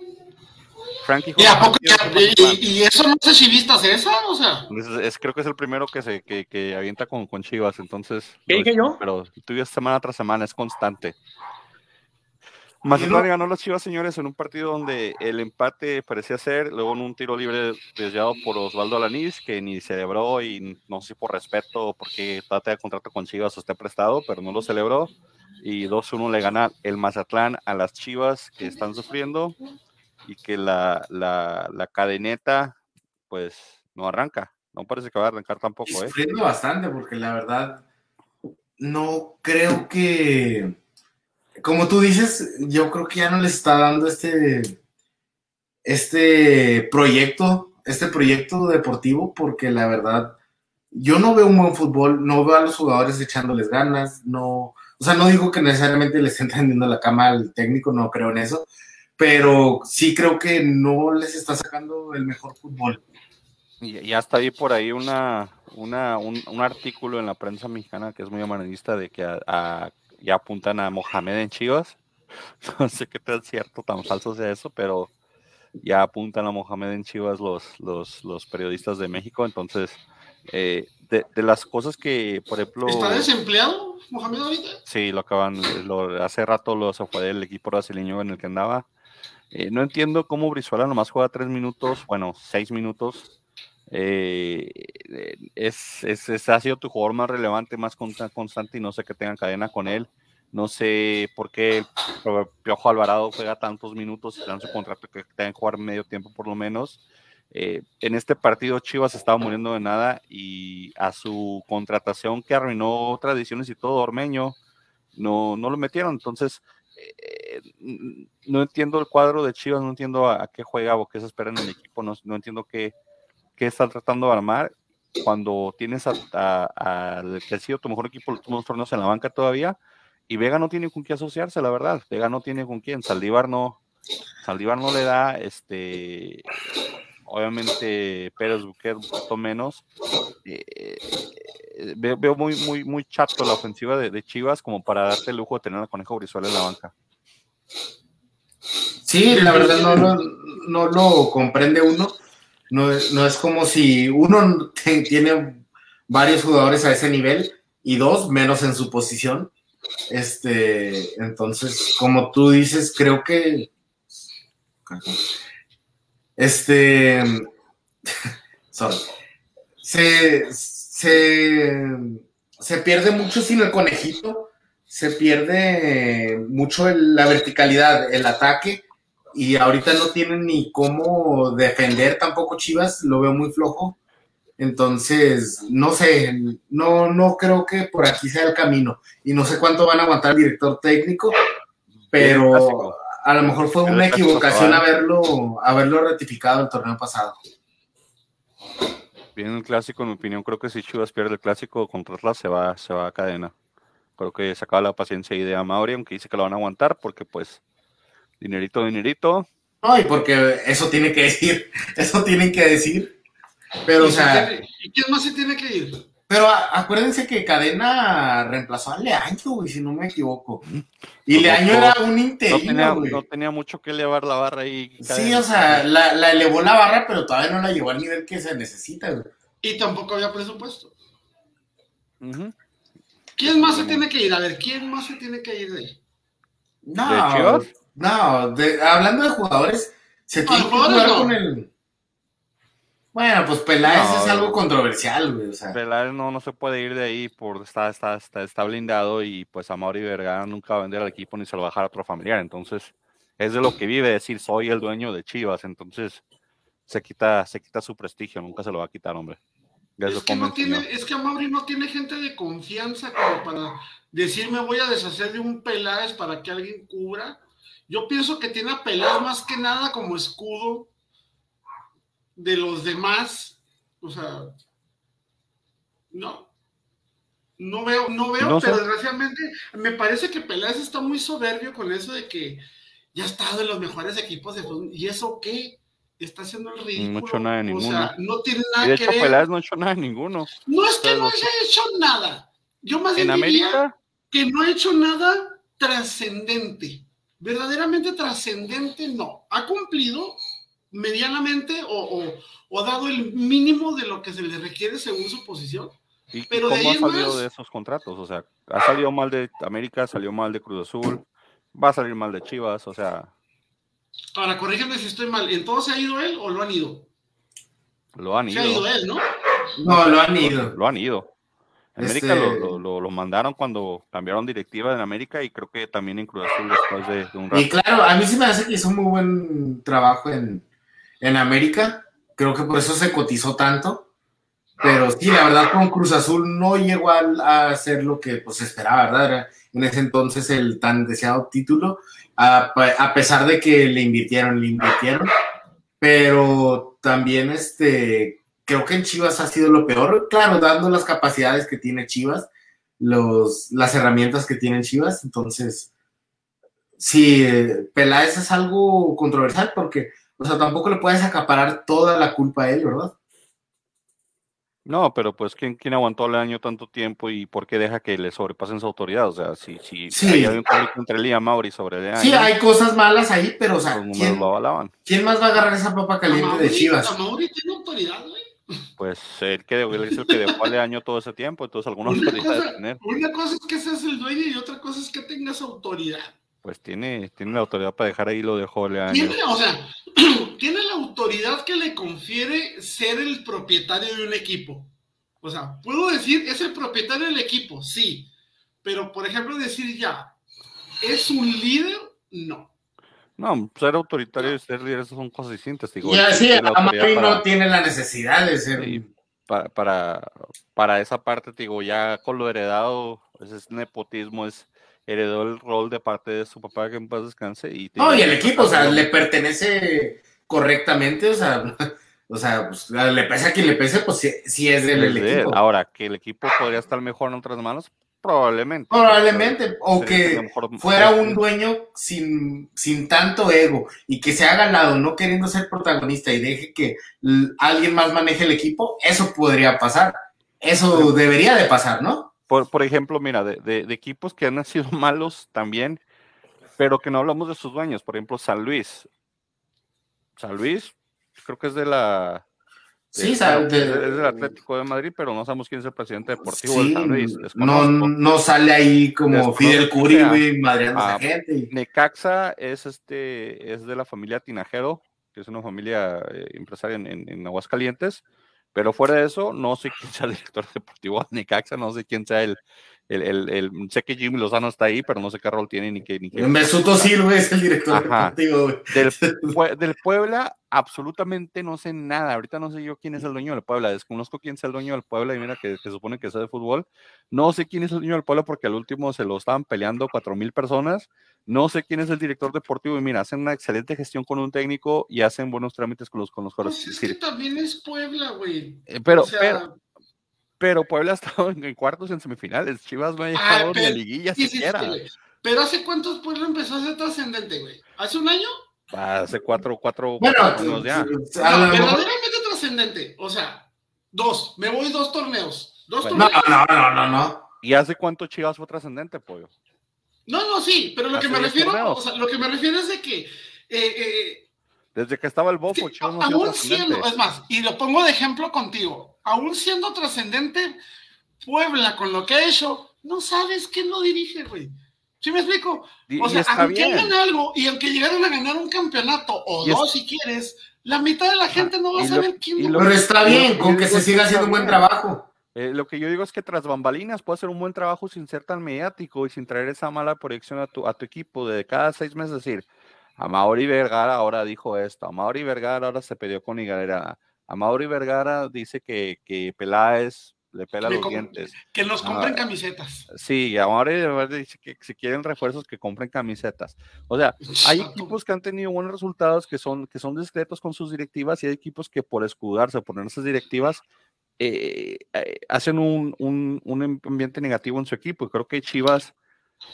Frankie ¿Y, y, eso no es chivista César? O sea. Es, creo que es el primero que se que, que avienta con, con chivas, entonces. ¿Qué dije yo? Pero tú semana tras semana, es constante. Mazatlán ganó las Chivas, señores, en un partido donde el empate parecía ser, luego en un tiro libre desviado por Osvaldo Alanís, que ni celebró y no sé si por respeto o porque trata de contrato con Chivas o esté prestado, pero no lo celebró. Y 2-1 le gana el Mazatlán a las Chivas que están sufriendo y que la, la, la cadeneta, pues, no arranca. No parece que va a arrancar tampoco. ¿eh? Sufriendo bastante, porque la verdad, no creo que como tú dices, yo creo que ya no les está dando este, este proyecto, este proyecto deportivo, porque la verdad, yo no veo un buen fútbol, no veo a los jugadores echándoles ganas, no, o sea, no digo que necesariamente les estén tendiendo la cama al técnico, no creo en eso, pero sí creo que no les está sacando el mejor fútbol. Ya está ahí por ahí una, una un, artículo en la prensa mexicana que es muy amarillista de que a ya apuntan a Mohamed en Chivas. No sé qué tan cierto, tan falso sea eso, pero ya apuntan a Mohamed en Chivas los, los, los periodistas de México. Entonces, eh, de, las cosas que, por ejemplo. ¿Está desempleado Mohamed ahorita? Sí, lo acaban, lo, hace rato lo se fue del equipo brasileño en el que andaba. Eh, no entiendo cómo Brizuela nomás juega tres minutos, bueno, seis minutos. Eh, es, es, ha sido tu jugador más relevante, más constante y no sé qué tengan cadena con él. No sé por qué Piojo Alvarado juega tantos minutos y dan su contrato que tengan que jugar medio tiempo por lo menos. Eh, en este partido Chivas estaba muriendo de nada y a su contratación que arruinó tradiciones y todo Ormeño no, no lo metieron. Entonces, eh, no entiendo el cuadro de Chivas, no entiendo a, qué juega o qué se espera en el equipo, no, no entiendo qué, qué está tratando de armar cuando tienes al a, que ha sido tu mejor equipo los últimos torneos en la banca todavía y Vega no tiene con quién asociarse, la verdad. Vega no tiene con quién. Saldívar no, Saldívar no le da, este, obviamente Pérez Buquet un poquito menos. Eh, veo, muy, muy, muy chato la ofensiva de, Chivas como para darte el lujo de tener a Conejo Brizuela en la banca. Sí, la verdad no, no, no lo comprende uno no, es como si uno tiene varios jugadores a ese nivel y dos menos en su posición. Este, entonces, como tú dices, creo que Este. se, se pierde mucho sin el conejito. Se pierde mucho la verticalidad, el ataque. Y ahorita no tienen ni cómo defender tampoco Chivas. Lo veo muy flojo. Entonces, no sé, no, no creo que por aquí sea el camino. Y no sé cuánto van a aguantar el director técnico, pero a lo mejor fue una equivocación haberlo, haberlo ratificado el torneo pasado. Bien el clásico, en mi opinión, creo que si Chivas pierde el clásico contra Atlas se va, se va a cadena. Creo que se acaba la paciencia y de Mauri, aunque dice que lo van a aguantar, porque pues dinerito, dinerito. Ay, porque eso tiene que decir, eso tienen que decir. Pero, o sea. ¿Y quién más se tiene que ir? Pero acuérdense que Cadena reemplazó a Leaño, güey, si no me equivoco. Y Leaño era un interino, no tenía, güey. No tenía mucho que elevar la barra ahí. Sí, o sea, la, la, elevó la barra, pero todavía no la llevó al nivel que se necesita, güey. Y tampoco había presupuesto. ¿Quién más se tiene que ir? A ver, ¿quién más se tiene que ir de ahí? No, no, de, hablando de jugadores, se tiene que jugar con el bueno, pues Peláez es algo controversial, güey. O sea. Peláez no, no se puede ir de ahí, por está, está, está, blindado y pues a Mauri Vergara nunca va a vender al equipo ni se lo va a dejar a otro familiar. Entonces, es de lo que vive decir soy el dueño de Chivas. Entonces, se quita, se quita su prestigio, nunca se lo va a quitar, hombre. Es que, no tiene, es que a Mauri no tiene gente de confianza como para decir me voy a deshacer de un Peláez para que alguien cubra. Yo pienso que tiene a Peláez más que nada como escudo de los demás, o sea, no. No veo, no veo, pero desgraciadamente me parece que Peláez está muy soberbio con eso de que ya ha estado en los mejores equipos de fútbol. ¿Y eso qué? Está haciendo el ridículo. No ha hecho nada de ninguno. O sea, no tiene nada de hecho, que Peláez no ha hecho nada de ninguno. No es que no haya hecho nada. Yo más bien diría que no ha hecho nada trascendente. Verdaderamente trascendente no. Ha cumplido, medianamente o, o, dado el mínimo de lo que se le requiere según su posición. ¿Y Pero cómo ha salido de esos contratos? O sea, ha salido mal de América, salió mal de Cruz Azul, va a salir mal de Chivas, o sea. Ahora, corrígeme si estoy mal, ¿en todo se ha ido él o lo han ido? Lo han ido. Se ha ido él, ¿no? No, lo han ido. Lo, han ido. América este lo, lo, lo, mandaron cuando cambiaron directiva en América y creo que también en Cruz Azul después de, un rato. Y claro, a mí sí me hace que hizo un muy buen trabajo en, en América. Creo que por eso se cotizó tanto. Pero sí, la verdad, con Cruz Azul no llegó a, ser lo que pues, se esperaba, ¿verdad? Era en ese entonces el tan deseado título, a, a, pesar de que le invirtieron, le invirtieron. Pero también este, creo que en Chivas ha sido lo peor, claro, dando las capacidades que tiene Chivas, los, las herramientas que tiene Chivas. Entonces, sí, Peláez es algo controversial porque o sea, tampoco le puedes acaparar toda la culpa a él, ¿verdad? No, pero pues ¿quién, quién aguantó el año tanto tiempo y por qué deja que le sobrepasen su autoridad? O sea, si, si sí. hay un conflicto entre él y Mauri sobre el año. Sí, hay cosas malas ahí, pero o sea, ¿quién, ¿quién, más va a agarrar esa papa caliente de Chivas? Mauri tiene autoridad, güey. Pues él, que, él es el que dejó al año todo ese tiempo, entonces algunos autoridad tener. Una cosa es que seas el dueño y otra cosa es que tengas autoridad pues tiene, tiene la autoridad para dejar ahí lo dejó Leaño. Tiene, o sea, tiene la autoridad que le confiere ser el propietario de un equipo. O sea, puedo decir, es el propietario del equipo, sí. Pero, por ejemplo, decir ya, ¿es un líder? No. No, ser autoritario y ser líder son cosas distintas. Digo, y así, Amari no tiene la necesidad de ser. para, para, para, esa parte, digo, ya con lo heredado, pues es nepotismo, es heredó el rol de parte de su papá que en paz descanse. Y no, y el equipo, o sea, le pertenece correctamente, o sea, o sea, pues, le pese a quien le pese, pues sí, es del equipo. Ahora, que el equipo podría estar mejor en otras manos, probablemente. Probablemente, o que fuera un dueño sin, sin tanto ego y que se ha ganado no queriendo ser protagonista y deje que alguien más maneje el equipo, eso podría pasar. Eso debería de pasar, ¿no? Por, por ejemplo, mira, de, de, equipos que han sido malos también, pero que no hablamos de sus dueños. Por ejemplo, San Luis. San Luis, creo que es de la. Sí, es del Atlético de Madrid, pero no sabemos quién es el presidente deportivo de San Luis. No, no sale ahí como Fidel Curi, güey, madreando a esa gente. Necaxa es este, es de la familia Tinajero, que es una familia eh, empresaria en, en, en, Aguascalientes, pero fuera de eso, no sé quién sea el director deportivo de Necaxa, no sé quién sea el, el, el, el, sé que Jimmy Lozano está ahí, pero no sé qué rol tiene ni qué. Ni qué. Mesut Özil, güey, es el director Ajá. deportivo. Del, del, Puebla, absolutamente no sé nada. Ahorita no sé yo quién es el dueño del Puebla. Desconozco quién es el dueño del Puebla y mira que, se supone que es de fútbol. No sé quién es el dueño del Puebla porque al último se lo estaban peleando cuatro mil personas. No sé quién es el director deportivo y mira, hacen una excelente gestión con un técnico y hacen buenos trámites con los con los jugadores. Pues es que también es Puebla, güey. Eh, pero, o sea, pero pero Puebla ha estado en, cuartos y en semifinales. Chivas no ha llegado ni a liguilla sí, siquiera. Sí, sí, pero ¿hace cuántos Puebla empezó a ser trascendente, güey? ¿Hace un año? Hace cuatro, cuatro, bueno, cuatro años ya. No, verdaderamente trascendente. O sea, dos. Me voy dos torneos. Dos bueno, torneos. No, no, no, no, no. ¿Y hace cuánto Chivas fue trascendente, pollo? No, no, sí, pero lo que me refiero, torneos? o sea, lo que me refiero es de que eh, eh, desde que estaba el bofo, sí, Chivas no aún siendo, es más, y lo pongo de ejemplo contigo, aún siendo trascendente, Puebla con lo que ha hecho, no sabes quién lo dirige, güey. ¿Sí me explico? O sea, aunque hagan algo y aunque llegaran a ganar un campeonato o y dos, es... si quieres, la mitad de la gente no va a saber lo, quién lo, Pero está bien, con que se siga haciendo un buen trabajo. Eh, lo que yo digo es que tras bambalinas puede hacer un buen trabajo sin ser tan mediático y sin traer esa mala proyección a tu, a tu equipo de cada seis meses. decir, a Mauri Vergara ahora dijo esto, a Mauri Vergara ahora se peleó con Higuera, a Mauri Vergara dice que, que Peláez le pela que los dientes. Que nos compren ah, camisetas. Sí, ahora dice que si quieren refuerzos que compren camisetas. O sea, hay equipos que han tenido buenos resultados que son, que son discretos con sus directivas y hay equipos que por escudarse, poner esas directivas, eh, eh, hacen un, un, un, ambiente negativo en su equipo. Y creo que Chivas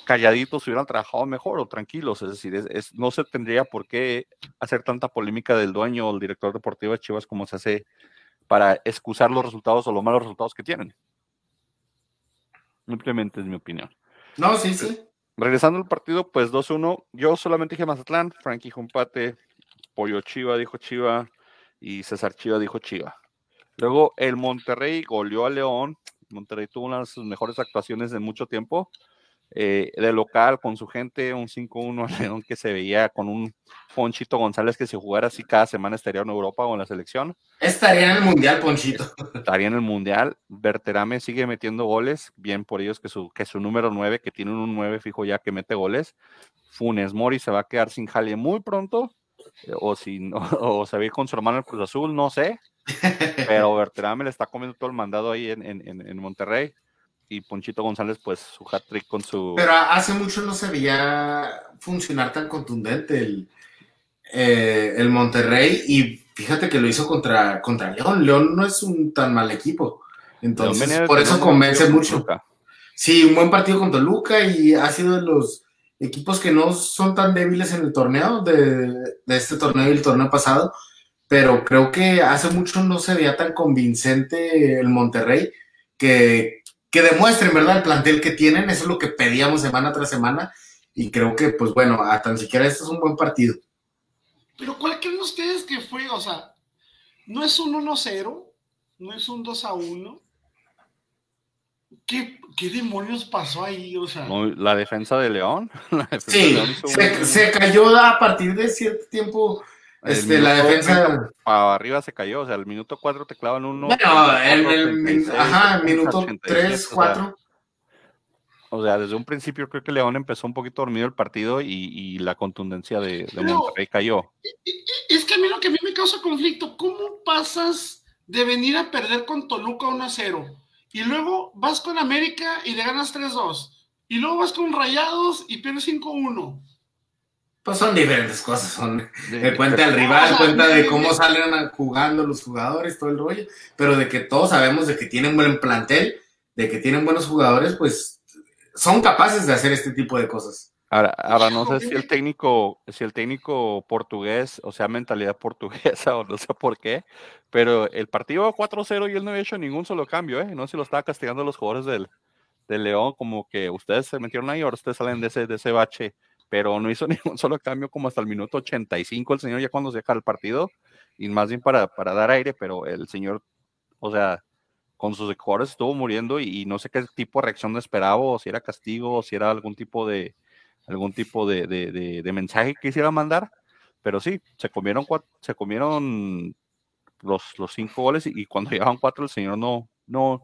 calladitos hubieran trabajado mejor o tranquilos, es decir, es, es, no se tendría por qué hacer tanta polémica del dueño o el director deportivo de Chivas como se hace para excusar los resultados o los malos resultados que tienen. Simplemente es mi opinión. No, sí, sí. Regresando al partido, pues 2-1. Yo solamente dije Mazatlán, Frankie dijo empate, Pollo Chiva dijo Chiva y César Chiva dijo Chiva. Luego el Monterrey goleó a León. Monterrey tuvo una de sus mejores actuaciones de mucho tiempo. Eh, de local con su gente, un 5-1 a León que se veía con un Ponchito González que si jugara así cada semana estaría en Europa o en la selección. Estaría en el Mundial, Ponchito. Estaría en el Mundial. Berterame sigue metiendo goles, bien por ellos que su, que su número 9, que tiene un 9 fijo ya que mete goles. Funes Mori se va a quedar sin jale muy pronto, o, si, o, o se va a ir con su hermano el Cruz Azul, no sé. Pero Berterame le está comiendo todo el mandado ahí en, en, en Monterrey y Ponchito González, pues su hat trick con su. Pero hace mucho no se veía funcionar tan contundente el, eh, el Monterrey y fíjate que lo hizo contra, contra León. León no es un tan mal equipo. Entonces, por eso convence mucho. Sí, un buen partido con Toluca y ha sido de los equipos que no son tan débiles en el torneo, de, de este torneo y el torneo pasado, pero creo que hace mucho no se veía tan convincente el Monterrey que, que demuestren, ¿verdad? El plantel que tienen, eso es lo que pedíamos semana tras semana, y creo que, pues bueno, a tan siquiera este es un buen partido. Pero ¿cuál creen ustedes que fue? O sea, no es un 1-0, no es un 2-1. ¿Qué, ¿Qué, demonios pasó ahí? O sea, la defensa de León. Defensa sí, de León se, un... se, cayó a partir de cierto tiempo este, la defensa. Para arriba se cayó, o sea, el minuto 4 te clavan uno. Bueno, en el, 36, ajá, minuto 3, 4. O sea, desde un principio creo que León empezó un poquito dormido el partido y, y la contundencia de, de no, Monterrey cayó. Es que a mí lo que a mí me causa conflicto, ¿cómo pasas de venir a perder con Toluca 1 0 y luego vas con América y le ganas 3-2 y luego vas con Rayados y pierdes 5-1? Pues son diferentes cosas, son de cuenta del rival, cuenta de cómo salen jugando los jugadores, todo el rollo, pero de que todos sabemos de que tienen buen plantel, de que tienen buenos jugadores, pues son capaces de hacer este tipo de cosas. Ahora, ahora no sé si el técnico, si el técnico portugués, o sea, mentalidad portuguesa o no sé por qué, pero el partido 4-0 y él no había hecho ningún solo cambio, ¿eh? No sé si lo estaba castigando a los jugadores del, del León, como que ustedes se metieron ahí, ahora ustedes salen de ese, de ese bache pero no hizo ningún solo cambio como hasta el minuto 85 el señor ya cuando se deja el partido y más bien para, para dar aire, pero el señor, o sea, con sus jugadores estuvo muriendo y, y, no sé qué tipo de reacción esperaba, o si era castigo, o si era algún tipo de algún tipo de, de, de, mensaje que quisiera mandar, pero sí, se comieron se comieron los, los cinco goles y, cuando llegaban cuatro el señor no, no,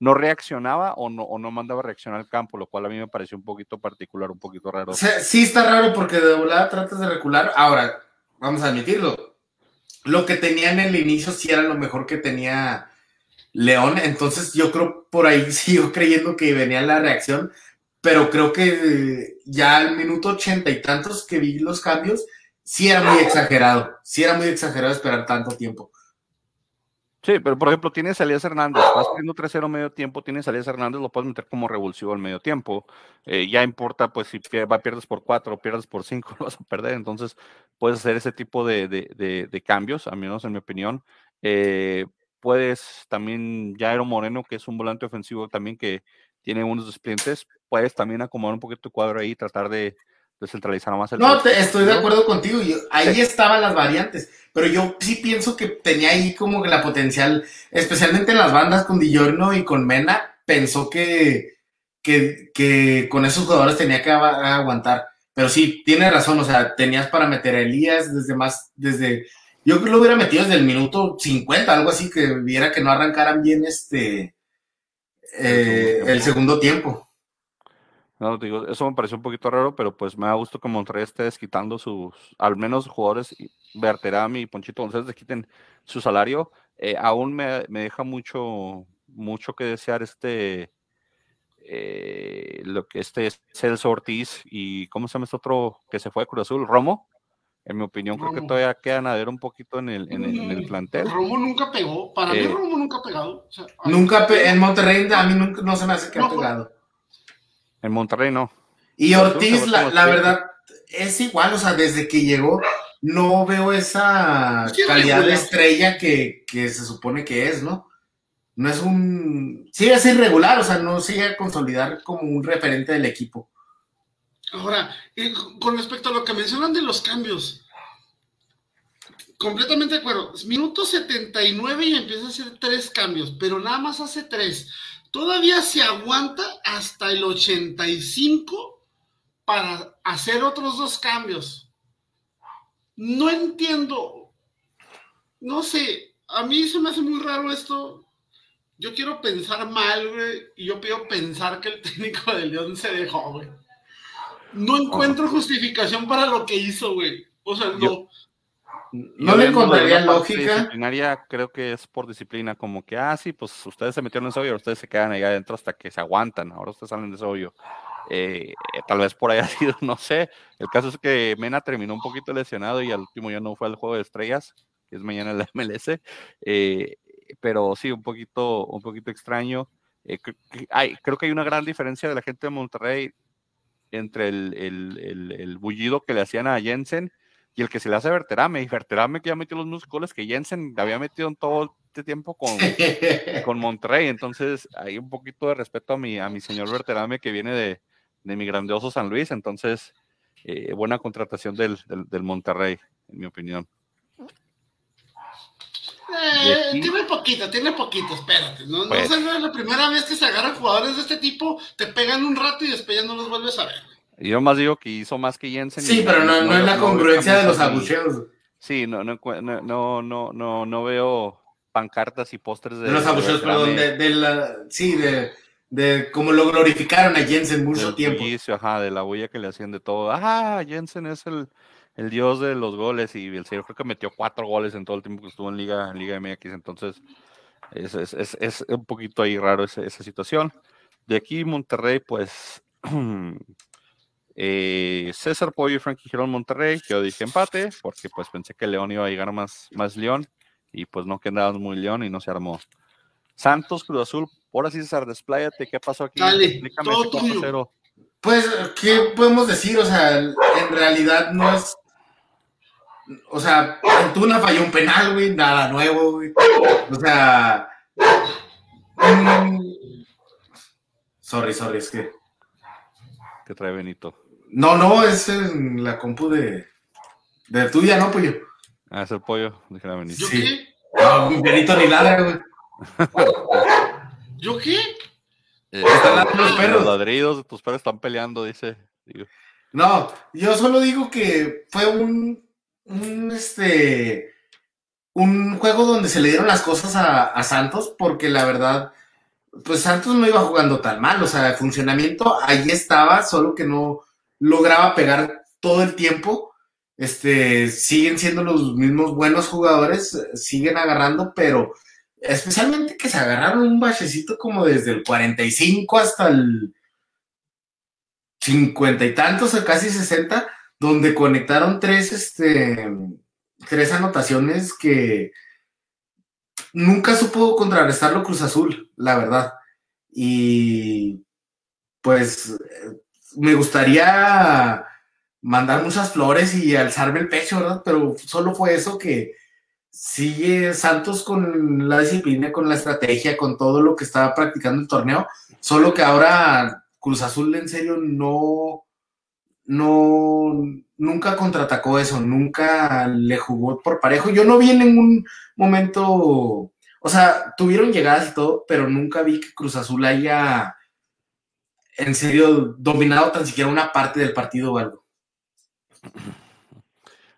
no reaccionaba o no, o no mandaba reaccionar al campo, lo cual a mí me pareció un poquito particular, un poquito raro. sí está raro porque de volada tratas de recular. Ahora, vamos a admitirlo, lo que tenía en el inicio sí era lo mejor que tenía León, entonces yo creo por ahí sigo creyendo que venía la reacción, pero creo que ya al minuto ochenta y tantos que vi los cambios, sí era muy exagerado, sí era muy exagerado esperar tanto tiempo. Sí, pero por ejemplo, tienes a Elías Hernández, vas teniendo 3-0 medio tiempo, tienes a Hernández, lo puedes meter como revulsivo al medio tiempo. Eh, ya importa, pues, si va, pierdes por 4 o pierdes por 5, lo vas a perder. Entonces, puedes hacer ese tipo de, de, de, cambios, al menos en mi opinión. Eh, puedes también, Jairo Moreno, que es un volante ofensivo también que tiene unos desplientes, puedes también acomodar un poquito tu cuadro ahí y tratar de, descentralizar más el. No, estoy de acuerdo contigo. ahí estaban las variantes, pero yo sí pienso que tenía ahí como que la potencial, especialmente en las bandas con Diorno y con Mena, pensó que, que, con esos jugadores tenía que aguantar. Pero sí, tiene razón, o sea, tenías para meter a Elías desde más, desde, yo creo que lo hubiera metido desde el minuto 50, algo así, que viera que no arrancaran bien este, eh, el segundo tiempo. No, digo, eso me pareció un poquito raro, pero pues me da gusto que Monterrey esté desquitando sus, al menos jugadores, Berterami y Ponchito González quiten su salario. Eh, aún me, deja mucho, mucho que desear este, eh, lo que este Celso Ortiz y ¿cómo se llama este otro que se fue a Cruz Azul? Romo. En mi opinión, creo que todavía quedan a ver un poquito en el, en el, plantel. Romo nunca pegó. Para mí, eh, Romo nunca ha pegado. nunca en Monterrey, a mí nunca, no se me hace que ha pegado. En Monterrey no. Y Ortiz, la, verdad, es igual, o sea, desde que llegó, no veo esa calidad de estrella que, se supone que es, ¿no? No es un. Sí, es irregular, o sea, no sigue a consolidar como un referente del equipo. Ahora, con respecto a lo que mencionan de los cambios, completamente de acuerdo. Minuto 79 y empieza a hacer tres cambios, pero nada más hace tres todavía se aguanta hasta el 85 para hacer otros dos cambios. No entiendo, no sé, a mí se me hace muy raro esto. Yo quiero pensar mal, güey, y yo pido pensar que el técnico de León se dejó, güey. No encuentro justificación para lo que hizo, güey. O sea, no. No le encontraría lógica. Disciplinaria creo que es por disciplina, como que, ah, sí, pues ustedes se metieron en ese hoyo, ustedes se quedan ahí adentro hasta que se aguantan, ahora ustedes salen de ese hoyo. Eh, tal vez por ahí ha sido, no sé. El caso es que Mena terminó un poquito lesionado y al último ya no fue al juego de estrellas, que es mañana en la MLS. Eh, pero sí, un poquito, un poquito extraño. Eh, hay, creo que hay una gran diferencia de la gente de Monterrey entre el, el, el bullido que le hacían a Jensen y el que se le hace a Verterame, y Verterame que ya metió los goles que Jensen había metido en todo este tiempo con, con Monterrey, entonces hay un poquito de respeto a mi, a mi señor Verterame que viene de, de mi grandioso San Luis, entonces eh, buena contratación del, del, Monterrey, en mi opinión. Eh, tiene poquito, tiene poquito, espérate. No, no pues es la primera vez que se agarran jugadores de este tipo, te pegan un rato y después ya no los vuelves a ver. Yo más digo que hizo más que Jensen. Sí, pero no, no, es la congruencia de los abucheos. Sí, no, no, no, no, no, no veo pancartas y pósters de, de los abucheos, perdón, de, de, la, sí, de, de cómo lo glorificaron a Jensen mucho tiempo. ajá, de la huella que le hacían de todo. Ah, Jensen es el, el dios de los goles y el señor creo que metió cuatro goles en todo el tiempo que estuvo en Liga, en Liga MX, entonces es, es, es, es un poquito ahí raro esa, esa situación. De aquí Monterrey, pues Eh, César Pollo y Frankie Girón Monterrey, yo dije empate, porque pues pensé que León iba a llegar más, más León, y pues no quedábamos muy León y no se armó. Santos, Cruz Azul, ahora sí César, despláyate, ¿qué pasó aquí? Explícame Pues, ¿qué podemos decir? O sea, en realidad no es. O sea, Antuna falló un penal, güey, nada nuevo, güey. O sea. Sorry, sorry, es que. ¿Qué trae Benito? No, no, es en la compu de, de tuya, ¿no, pollo? Ah, es el pollo, dijera Benito. ¿Yo qué? No, Benito ni ladra, güey. ¿Yo qué? Eh, están los perros. Los ladridos de tus perros están peleando, dice. No, yo solo digo que fue un, un, este, un juego donde se le dieron las cosas a, Santos, porque la verdad, pues Santos no iba jugando tan mal, o sea, el funcionamiento ahí estaba, solo que no lograba pegar todo el tiempo. Este, siguen siendo los mismos buenos jugadores, siguen agarrando, pero especialmente que se agarraron un bachecito como desde el 45 hasta el 50 y tantos, casi 60, donde conectaron tres, este, tres anotaciones que nunca supo contrarrestarlo Cruz Azul, la verdad. Y pues me gustaría mandar muchas flores y alzarme el pecho, ¿verdad? Pero solo fue eso que sigue Santos con la disciplina, con la estrategia, con todo lo que estaba practicando el torneo, solo que ahora Cruz Azul en serio no, no, nunca contraatacó eso, nunca le jugó por parejo. Yo no vi en ningún momento, o sea, tuvieron llegadas y todo, pero nunca vi que Cruz Azul haya en serio dominado tan siquiera una parte del partido o algo.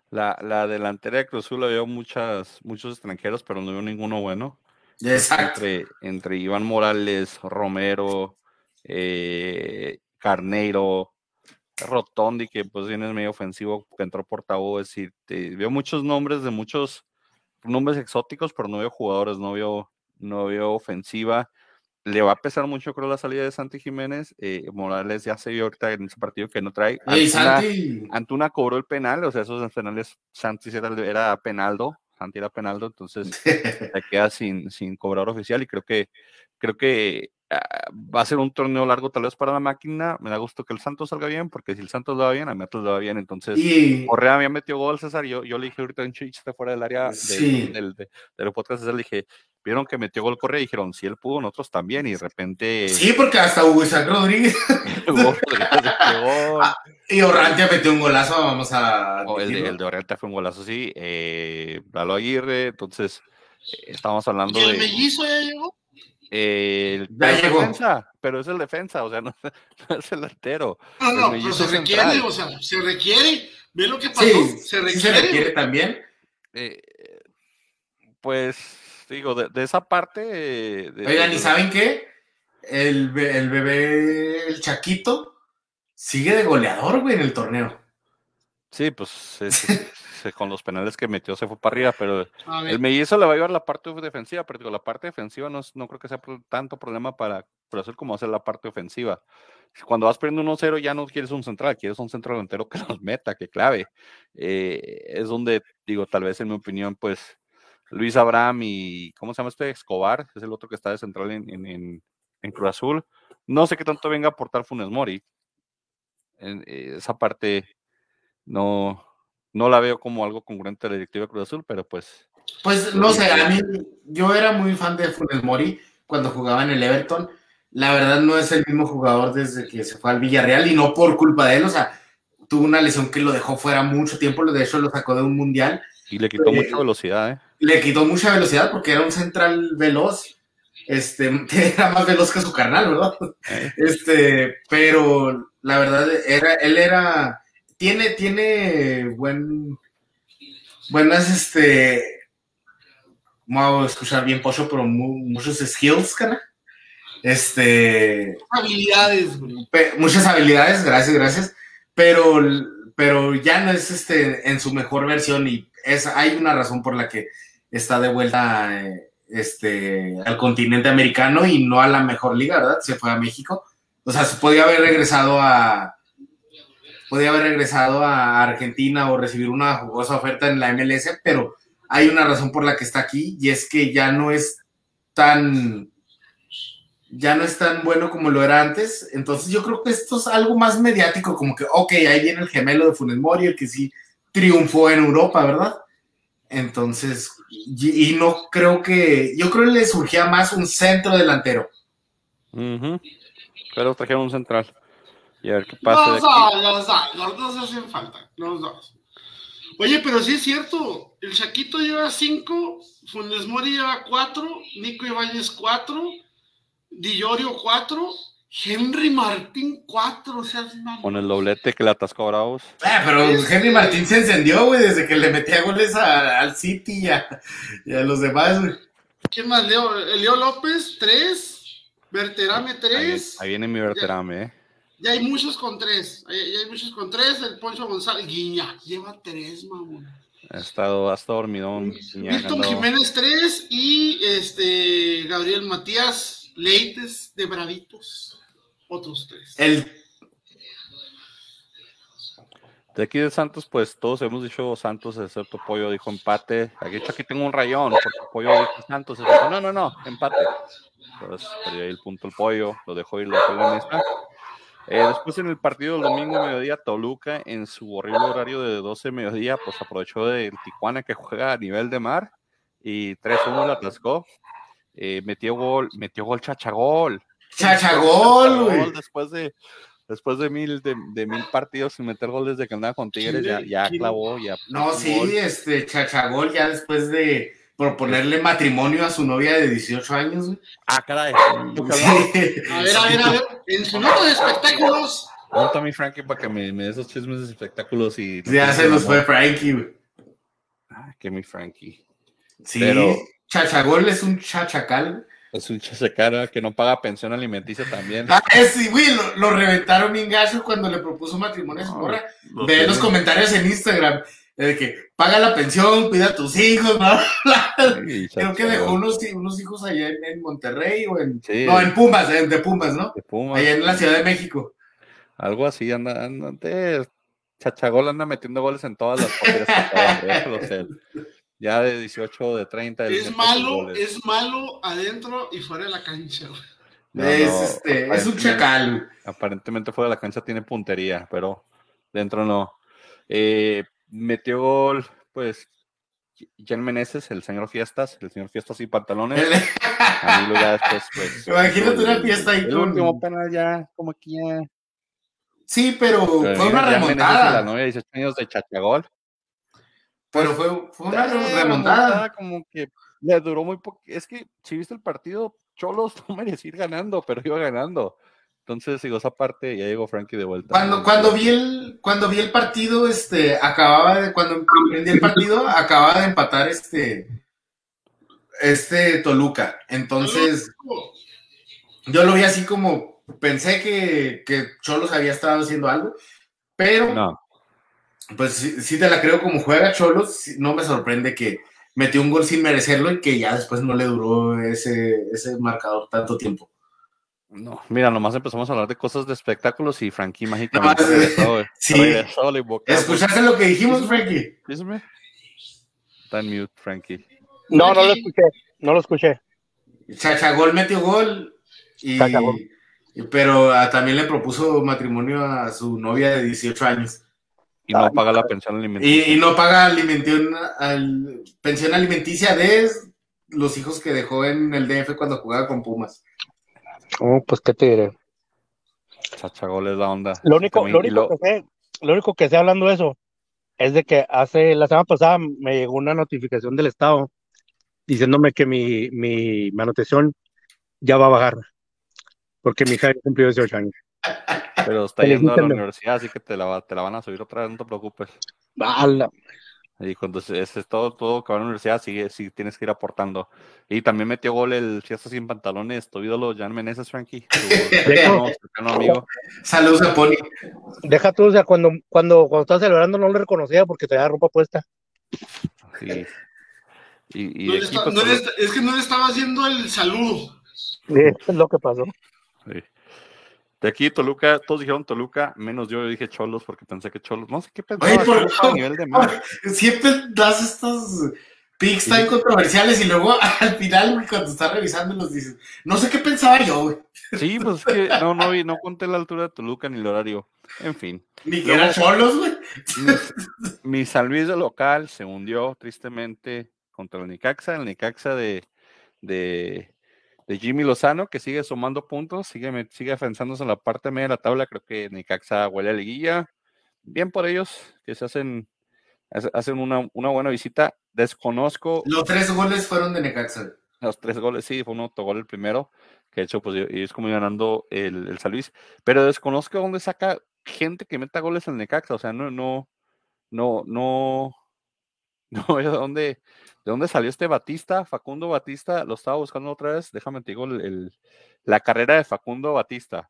La, delantera de Cruz Azul la veo muchas, muchos extranjeros, pero no veo ninguno bueno. Exacto. Entre, Iván Morales, Romero, eh, Carneiro, Rotondi, que pues viene medio ofensivo, que entró por es decir, veo muchos nombres de muchos nombres exóticos, pero no veo jugadores, no veo, no veo ofensiva le va a pesar mucho, creo, la salida de Santi Jiménez. Eh, Morales ya se vio ahorita en ese partido que no trae. Antuna, cobró el penal, o sea, esos penales, Santi era, era penaldo, Santi era penaldo, entonces se queda sin, sin cobrar oficial y creo que, creo que va a ser un torneo largo tal vez para la máquina. Me da gusto que el Santos salga bien, porque si el Santos lo va bien, a mí lo va bien. Entonces, Correa me metió gol, César. Yo, yo le dije ahorita en chiste fuera del área de, del, de, los podcasts, César, le dije, vieron que metió gol Correa y dijeron, si él pudo, nosotros también. Y de repente. Sí, porque hasta Hugo Isaac Rodríguez. Ah, y Orrantia metió un golazo, vamos a. el, de, el Orrantia fue un golazo, sí. Eh, Lalo Aguirre, entonces, eh, estábamos hablando ¿Y el de. mellizo ya llegó? Eh, defensa, pero es el defensa, o sea, no, es el delantero. No, no, pero se requiere, o sea, se requiere. Ve lo que pasó, se requiere. se requiere también. Eh, pues, digo, de, esa parte. De, Oigan, ¿y saben qué? El, el bebé, el Chaquito, sigue de goleador, güey, en el torneo. Sí, pues con los penales que metió se fue para arriba, pero el mellizo le va a llevar la parte defensiva, pero digo, la parte defensiva no, no creo que sea tanto problema para hacer como hacer la parte ofensiva. Cuando vas perdiendo 1-0 ya no quieres un central, quieres un centro delantero que nos meta, que clave. Eh, es donde, digo, tal vez en mi opinión, pues Luis Abraham y, ¿cómo se llama este? Escobar, es el otro que está de central en, en, en, Cruz Azul. No sé qué tanto venga a aportar Funes Mori. En, eh, esa parte no, no la veo como algo congruente a la directiva Cruz Azul, pero pues. Pues no sé, a mí yo era muy fan de Funes Mori cuando jugaba en el Everton. La verdad no es el mismo jugador desde que se fue al Villarreal y no por culpa de él, o sea, tuvo una lesión que lo dejó fuera mucho tiempo, de hecho lo sacó de un mundial. Y le quitó mucha velocidad, ¿eh? Le quitó mucha velocidad porque era un central veloz, este, era más veloz que su carnal, ¿verdad? Eh. Este, pero la verdad, era, él era tiene, tiene buen, buenas, este, vamos a escuchar bien pocho, pero muchos skills, cara. Este. Habilidades, Muchas habilidades, gracias, gracias. Pero, pero ya no es este en su mejor versión y es, hay una razón por la que está de vuelta este, al continente americano y no a la mejor liga, ¿verdad? Se fue a México. O sea, se podía haber regresado a, podía haber regresado a Argentina o recibir una jugosa oferta en la MLS, pero hay una razón por la que está aquí y es que ya no es tan ya no es tan bueno como lo era antes. Entonces yo creo que esto es algo más mediático, como que, ok, ahí viene el gemelo de Funes Mori, el que sí triunfó en Europa, ¿verdad? Entonces, y, no creo que, yo creo que le surgía más un centro delantero. Pero trajeron un central. Y a ver qué pasa. Los dos, los dos, los dos hacen falta, los dos. Oye, pero sí es cierto, el Chaquito lleva cinco, Funes Mori lleva cuatro, Nico Ibáñez cuatro, Dillorio cuatro, Henry Martín 4, o sea, Con el doblete que le atascó a Bravos. Ah, pero Henry Martín se encendió, güey, desde que le metía goles a- al City y a, y a los demás, güey. ¿Quién más? Leo, Leo López, 3. Berterame, Ahí, 3. ahí viene mi veterame, ¿eh? Ya hay muchos con 3. Ya hay muchos con 3. El Poncho González. Guiña, lleva 3, mamón. Ha estado, ha estado dormidón. Jiménez 3 y este Gabriel Matías Leites de Bravitos. Otros 3. El, De aquí de Santos, pues todos hemos dicho Santos, excepto Pollo dijo empate. Aquí, hecho, aquí tengo un rayón, porque Pollo dijo Santos. y dijo, no, no, no, empate. Entonces perdió ahí el punto el Pollo, lo dejó y lo dejó en mesa. Eh, después en el partido del domingo mediodía, Toluca, en su horrible horario de 12 mediodía, pues aprovechó del Tijuana que juega a nivel de mar y 3-1 la atascó. Eh, metió gol, metió gol chachagol. Chachagol, güey. Después de, después de mil, de, de mil partidos sin meter gol desde que andaba con Tigres, ¿Quién ya, clavó, ya. No, sí, gol. este, Chachagol ya después de proponerle matrimonio a su novia de 18 años, güey. Ah, caray. Sí. A ver, a ver, a ver. En su nota de espectáculos. Monta a mi Frankie para que me, me dé esos chismes de espectáculos y. Ya se nos fue Frankie, güey. Ah, que mi Frankie. Sí, Pero- Chachagol es un chachacal. Es un chasecara que no paga pensión alimenticia también. Ah, ese, güey, lo, lo reventaron bien gacho cuando le propuso matrimonio a su morra. Ve los comentarios en Instagram. De que paga la pensión, cuida a tus hijos, ¿no? Sí, Creo que dejó unos, unos hijos allá en, en Monterrey o en. Sí, No, en Pumas, en- de Pumas, ¿no? de Pumas. Allá en la Ciudad de México. Algo así, anda, anda, de- Chachagol anda metiendo goles en todas las partidas. Ya de 18, de 30. él Es malo, es malo adentro y fuera de la cancha. No, es, no, este, es un chacal. Aparentemente fuera de la cancha tiene puntería, pero dentro no. Eh, metió gol, pues, Jan Meneses, el señor Fiestas, el señor Fiestas y pantalones. Camilo ya después, pues. Imagínate una fiesta ahí El con- último penal ya, como aquí ya. Sí, pero Pero fue una y La remontada. novia de 18 años de Chachagol. Pero fue, fue una Eh, remontada. Como que le duró muy poco. Es que si viste el partido, Cholos no merecía ir ganando, pero iba ganando. Entonces, digo, esa parte, ya llegó Frankie de vuelta. Cuando, cuando vi el, cuando vi el partido, este, acababa de, cuando emprendí el partido, acababa de empatar este, este Toluca. Entonces, yo lo vi así como, pensé que, que Cholos había estado haciendo algo, pero No, pues sí, sí te la creo como juega Cholos, no me sorprende que metió un gol sin merecerlo y que ya después no le duró ese, ese marcador tanto tiempo. No. Mira, nomás empezamos a hablar de cosas de espectáculos y Frankie mágicamente sí. invocamos. ¿Escuchaste lo que dijimos, Frankie? Está en mute, Frankie. No, no lo escuché, no lo escuché. Chachagol metió gol, y, Chachagol. y- pero ah, también le propuso matrimonio a su novia de 18 años. Y no Ay, paga la pensión alimenticia. Y, y no paga alimentación, al- pensión alimenticia de los hijos que dejó en el DF cuando jugaba con Pumas. Oh, pues qué te diré. Chachagol es la onda. Lo único, lo único que sé, lo único que sé hablando de eso es de que hace la semana pasada me llegó una notificación del Estado diciéndome que mi, mi manutención ya va a bajar porque mi hija ya cumplió 18 años. Pero está yendo a la universidad, así que te la, va- te la van a subir otra vez, no te preocupes. ¡Hala! Y cuando se- es, es todo, todo que va a la universidad, sigue, sí tienes que ir aportando. Y también metió gol el Fiesta sin pantalones, tu ídolo Jan Meneses, Frankie. Tu amigo. Saludos a Pony. Deja tú, o sea, cuando, cuando, cuando estaba celebrando no lo reconocía porque traía ropa puesta. Sí. Y, y No le aquí, está- no le todo- está- es que no le estaba haciendo el saludo. Es lo que pasó. sí. De aquí, Toluca, todos dijeron Toluca, menos yo dije Cholos porque pensé que Cholos. No sé qué pensaba. Oye, por- Cholos a nivel de mar. Siempre das estos pics tan controversiales y luego al final, güey, cuando estás revisándolos, dices, no sé qué pensaba yo, güey. Sí, pues es que no, no, vi- no conté la altura de Toluca ni el horario. En fin. Ni que eran cholos, güey. Mi, mi San Luis de local se hundió tristemente contra el Necaxa, el Necaxa de, de, de Jimmy Lozano, que sigue sumando puntos, sigue, sigue afianzándose en la parte media de la tabla, creo que Necaxa huele a liguilla. Bien por ellos, que se hacen, hace- hacen una, una buena visita. Desconozco Los tres goles fueron de Necaxa. los tres goles, sí, fue un autogol el primero. que de hecho, pues ellos como ganando el, el San Luis, pero desconozco dónde saca gente que meta goles en Necaxa, o sea, no, no, no, no, no, ¿de dónde, de dónde salió este Batista? Facundo Batista, lo estaba buscando otra vez, déjame te digo el, la carrera de Facundo Batista.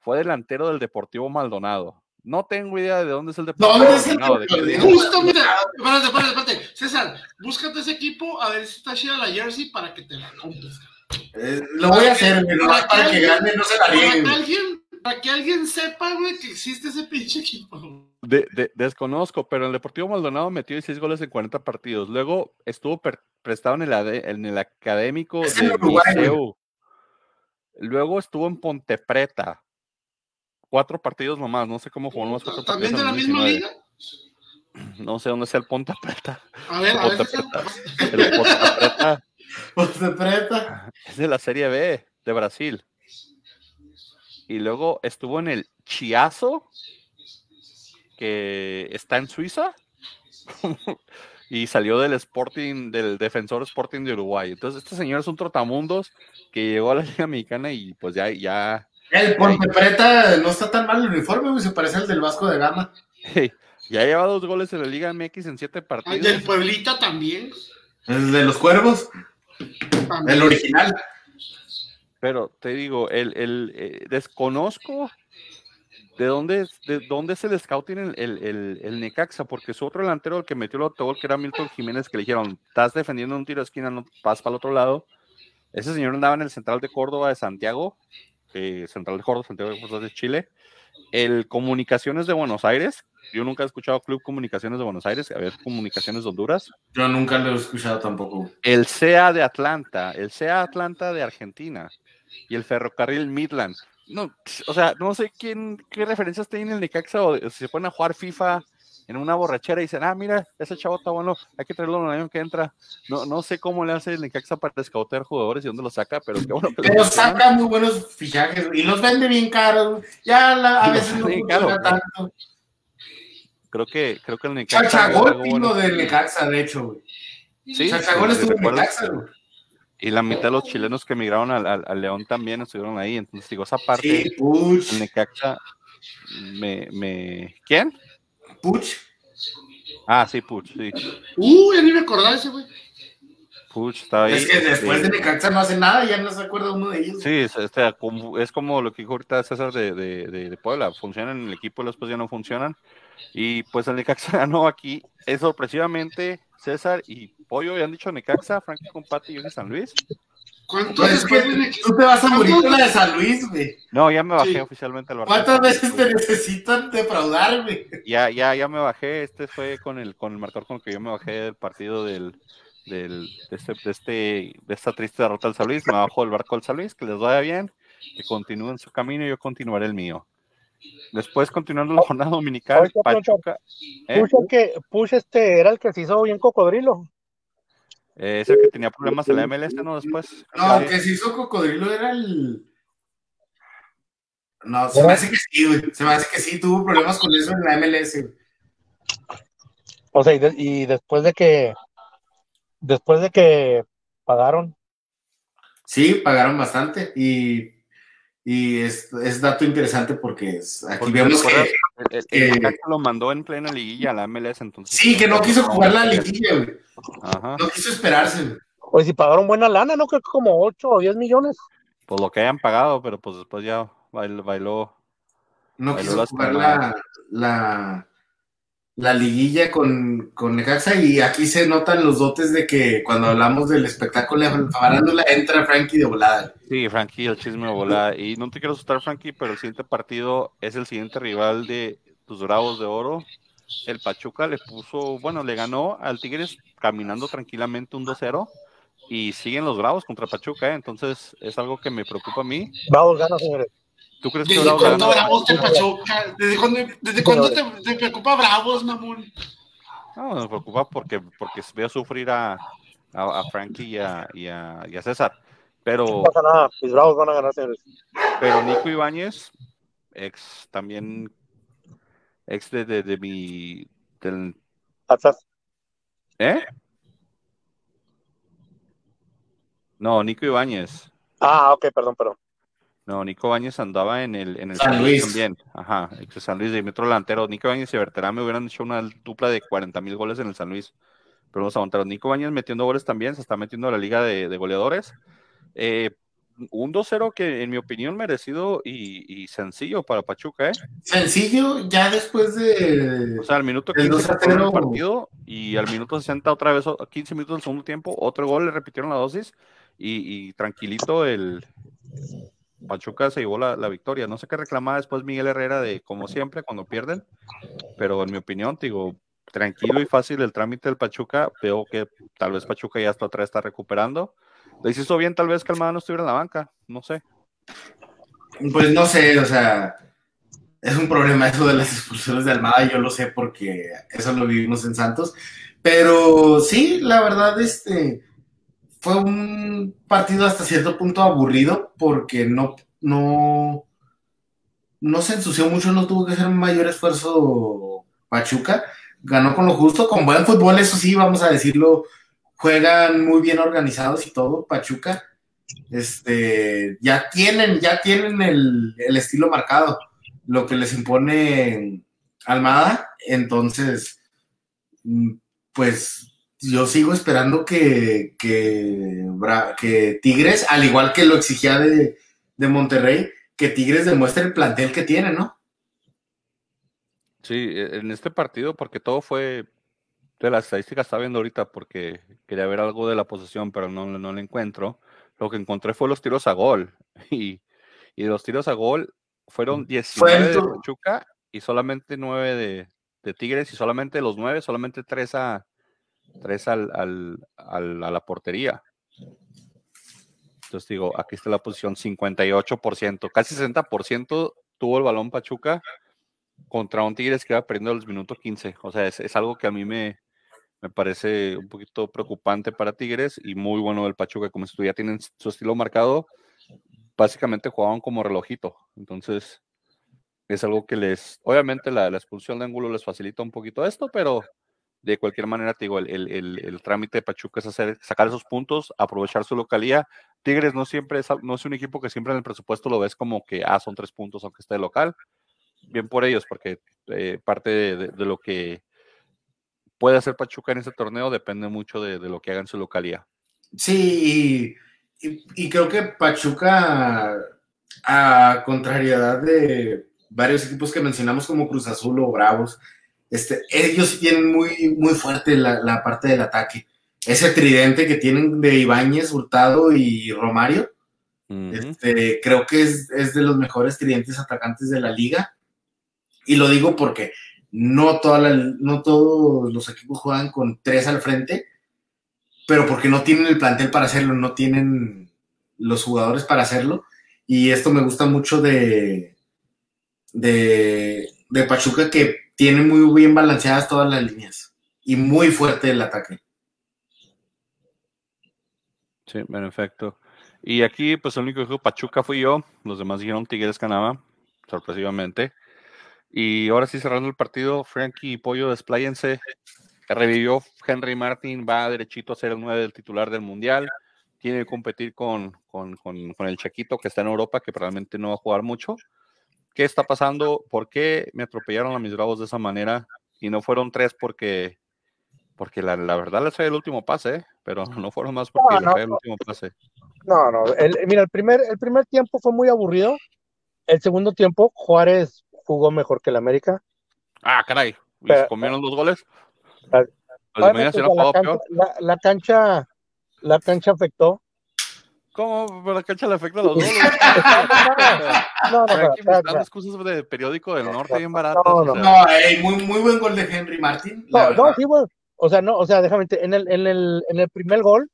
Fue delantero del Deportivo Maldonado. No tengo idea de dónde es el Deportivo ¿Dónde es el Maldonado. Deportivo? Justo, mira, espérate, espérate, espérate. César, búscate ese equipo a ver si está chida la jersey para que te la compres. Eh, lo voy a hacer, güey, nomás para que gane, no se la Para que güey. alguien, para que alguien sepa, güey, que existe ese pinche equipo. De- de- desconozco, pero el Deportivo Maldonado metió 16 goles en 40 partidos. Luego estuvo per- prestado en el, ade- en el académico Es de Uruguay. Luego estuvo en Ponte Preta. Cuatro partidos nomás, no sé cómo jugó los cuatro ¿También de partidos la en misma 2019. liga? No sé dónde es el Ponte Preta. A ver, a ver, Ponte César. Preta. El Ponte Preta se presta. es de la Serie B de Brasil. Y luego estuvo en el Chiazo, que está en Suiza. y salió del Sporting, del Defensor Sporting de Uruguay. Entonces, este señor es un trotamundos que llegó a la Liga Mexicana y pues ya, ya, El Ponte Preta no está tan mal el uniforme, güey, se parece al del Vasco de Gama. ya lleva dos goles en la Liga MX en siete partidos. Del Pueblita también. El de los cuervos, también. el original. Pero te digo, el, el, eh, desconozco de dónde, de dónde es el scouting el, el, el, el Necaxa, porque su otro delantero, el que metió el autogol, que era Milton Jiménez, que le dijeron, estás defendiendo un tiro de esquina, no vas para el otro lado. Ese señor andaba en el Central de Córdoba de Santiago, eh, Central de Córdoba, Santiago de Chile. El Comunicaciones de Buenos Aires, yo nunca he escuchado Club Comunicaciones de Buenos Aires, a ver, Comunicaciones de Honduras. Yo nunca lo he escuchado tampoco. El CA de Atlanta, el CA Atlanta de Argentina y el Ferrocarril Midland. No, o sea, no sé quién, qué referencias tienen el Necaxa o si se ponen a jugar FIFA en una borrachera y dicen, ah, mira, ese chavo está bueno, hay que traerlo el año que entra. No, no sé cómo le hace el Necaxa para escautear jugadores y dónde los saca, pero qué bueno que lo Pero saca muy buenos fichajes y los vende bien caros. Ya la- a Y veces no funciona tanto. Creo que, creo que el Necaxa. Chachagol algo bueno. vino del Necaxa, de hecho, güey. Sí, Chachagol sí, estuvo en. Necaxa, güey. Y la mitad de los chilenos que emigraron al, al- al León también estuvieron ahí. Entonces, digo, esa parte, Sí, Puch. el Necaxa me, me. ¿Quién? Puch. Ah, sí, Puch, sí. Uh, ya ni me acordaba ese, güey. Puch está ahí. Es que después este, de Necaxa no hace nada, ya no se acuerda uno de ellos. Sí, es, este, como, es como lo que dijo ahorita César de, de, de- de Puebla. Funcionan en el equipo y después ya no funcionan. Y pues el Necaxa ganó aquí. Es sorpresivamente César y Pollo ya han dicho Necaxa, Frankie Compati y yo de San Luis. ¿Cuántos Pues es que tú te vas a morir con la de San Luis, güey. No, ya me bajé Sí. oficialmente al barco. ¿Cuántas veces te necesitan defraudar, güey? Ya, ya, ya me bajé. Este fue con el, con el marcador con el que yo me bajé del partido del, del, de, este, de, este, de esta triste derrota del San Luis. Me bajo del barco del San Luis, que les vaya bien, que continúen su camino y yo continuaré el mío. Después, continuando la jornada dominical, Pachuca. ¿eh? Push, el que, Push este era el que se hizo bien cocodrilo. Eh, es el que tenía problemas en la MLS, ¿no? Después. No, Sí. que se hizo cocodrilo era el. No, se me hace que sí, güey. Se me hace que sí, tuvo problemas con eso en la MLS. O sea, y, de- y después de que después de que pagaron, Sí, pagaron bastante y, y es, es dato interesante porque es- aquí Porque vemos que el- el- Necaxa lo mandó en plena liguilla a la MLS, entonces. sí, que no quiso jugar la liguilla, güey. Ajá. No quiso esperarse. güey. oye, si pagaron buena lana, ¿no? Creo que como 8 o 10 millones. Pues lo que hayan pagado, pero pues después ya bailó. bailó No Bailó quiso jugar la, la liguilla con, con Necaxa y aquí se notan los dotes de que cuando hablamos del espectáculo de farándula entra Frankie de volada. Sí, Frankie, el chisme de volada. Y no te quiero asustar, Frankie, pero el siguiente partido es el siguiente rival de tus Bravos de Oro. El Pachuca le puso, bueno, le ganó al Tigres caminando tranquilamente un 2-0 y siguen los Bravos contra Pachuca, ¿eh? entonces es algo que me preocupa a mí. Vamos, gana, señores. ¿Tú crees que ¿Desde Bravos cuándo? Bravos te Pachuca? ¿Desde cuándo, desde cuándo te, te preocupa Bravos, mamón? No, me preocupa porque, porque veo sufrir a, a, a Frankie y a, y, a, y a César. Pero, No pasa nada, mis bravos van a ganar, señores. pero Nico Ibáñez, ex también, ex de, de, de mi, del, Atlas. ¿eh? No, Nico Ibáñez. Ah, ok, perdón, perdón. No, Nico Bañez andaba en el, en el San Luis. también. Ajá, San Luis de metro delantero. Nico Bañez y Berterame hubieran hecho una dupla de 40 mil goles en el San Luis. Pero los aguantaron. Nico Bañez metiendo goles también, se está metiendo a la liga de, de goleadores. Eh, un 2-0 que en mi opinión merecido y, y, sencillo para Pachuca, ¿eh? Sencillo, ya después de... O sea, al minuto 15 el, el partido y al minuto 60 otra vez, 15 minutos del segundo tiempo, otro gol, le repitieron la dosis y, y tranquilito el, Pachuca se llevó la, la, victoria. No sé qué reclamaba después Miguel Herrera de como siempre cuando pierden, pero en mi opinión, digo, tranquilo y fácil el trámite del Pachuca. Veo que tal vez Pachuca ya hasta atrás está recuperando. Le hizo bien tal vez que Almada no estuviera en la banca, no sé. Pues no sé, o sea, es un problema eso de las expulsiones de Almada, yo lo sé porque eso lo vivimos en Santos, pero sí, la verdad, este, fue un partido hasta cierto punto aburrido porque no, no, no se ensució mucho, no tuvo que hacer mayor esfuerzo Pachuca, ganó con lo justo, con buen fútbol, eso sí, vamos a decirlo, juegan muy bien organizados y todo, Pachuca, este, ya tienen, ya tienen el, el estilo marcado, lo que les impone Almada, entonces, pues yo sigo esperando que, que, que, Tigres, al igual que lo exigía de, de, Monterrey, que Tigres demuestre el plantel que tiene, ¿no? Sí, e, en este partido, porque todo fue de las estadísticas, estaba viendo ahorita porque quería ver algo de la posesión, pero no, no lo encuentro. Lo que encontré fue los tiros a gol. Y, y los tiros a gol fueron 19 de Pachuca y solamente 9 de, de Tigres, y solamente los 9, solamente 3 a tres al, a la portería. Entonces digo, aquí está la posición 58%, casi 60% tuvo el balón Pachuca contra un Tigres que iba perdiendo los minutos 15. O sea, es, es algo que a mí me, me, parece un poquito preocupante para Tigres y muy bueno del Pachuca, como si ya tienen su estilo marcado, básicamente jugaban como relojito. Entonces, es algo que les, obviamente la, la expulsión de ángulo les facilita un poquito esto, pero de cualquier manera, te digo, el, el, el, trámite de Pachuca es hacer, sacar esos puntos, aprovechar su localía. Tigres no siempre es, no es un equipo que siempre en el presupuesto lo ves como que, ah, son tres puntos aunque esté local. Bien por ellos, porque eh, parte de, lo que puede hacer Pachuca en este torneo depende mucho de, lo que haga en su localía. Sí, y, y creo que Pachuca, a contrariedad de varios equipos que mencionamos como Cruz Azul o Bravos, este, ellos tienen muy, muy fuerte la, la, parte del ataque. Ese tridente que tienen de Ibáñez, Hurtado y Romario, uh -huh. este, creo que es, es, de los mejores tridentes atacantes de la liga. Y lo digo porque no, toda la, no todos los equipos juegan con tres al frente, pero porque no tienen el plantel para hacerlo, no tienen los jugadores para hacerlo. Y esto me gusta mucho de, de, de Pachuca, que tiene muy bien balanceadas todas las líneas y muy fuerte el ataque. Sí, en efecto. Y aquí, pues el único que dijo Pachuca fui yo, los demás dijeron Tigres ganaba, sorpresivamente. Y ahora sí, cerrando el partido, Frankie y Pollo, despláyense. Revivió Henry Martin, va derechito a ser el 9 del titular del Mundial. Tiene que competir con, con, con, con el Chaquito, que está en Europa, que probablemente no va a jugar mucho qué está pasando, por qué me atropellaron a mis bravos de esa manera y no fueron tres porque, porque la, la verdad les fue el último pase, ¿eh? pero no fueron más porque no, no, fue el último pase. No, no, el, mira, el primer, el primer tiempo fue muy aburrido, el segundo tiempo Juárez jugó mejor que el América. Ah, caray, ¿y pero, comieron dos goles? La, la, cancha, la, la, cancha, la cancha afectó, ¿Cómo? Pero la cancha le afecta a los dos. no, no, no. Aquí no, no, excusas de periódico del norte bien baratas. No, no, o sea. no hey, muy, muy buen gol de Henry Martin. No, no, sí, bueno. O sea, no, o sea, déjame, en el, en el, en el primer gol,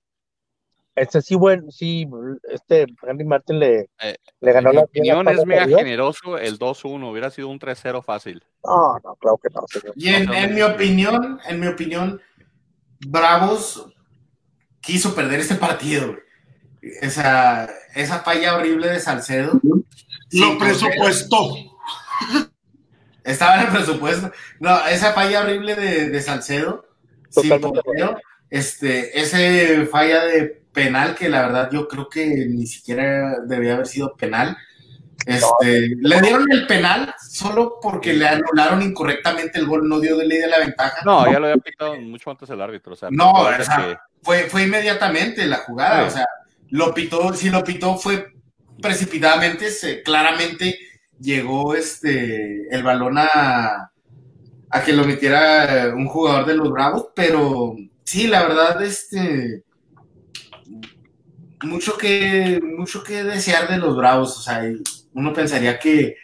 este sí, bueno, sí, este Henry Martin le, eh, le ganó mi la opinión es mega generoso el 2-1, hubiera sido un 3-0 fácil. No, no, claro que no. Señor. Y en, en mi opinión, en mi opinión, Bravos quiso perder este partido, esa, esa falla horrible de Salcedo. Lo presupuestó. Estaba en el presupuesto. No, esa falla horrible de, de Salcedo. Sin portero, este, ese falla de penal que la verdad yo creo que ni siquiera debía haber sido penal. Este, le dieron el penal solo porque le anularon incorrectamente el gol, no dio de ley de la ventaja. No, ya lo había pitado mucho antes el árbitro. O sea, no, o sea, fue, fue inmediatamente la jugada. O sea, lo pitó, si lo pitó fue precipitadamente, se, claramente llegó este el balón a, a que lo metiera un jugador de los Bravos, pero sí, la verdad, este mucho que mucho que desear de los Bravos, o sea, uno pensaría que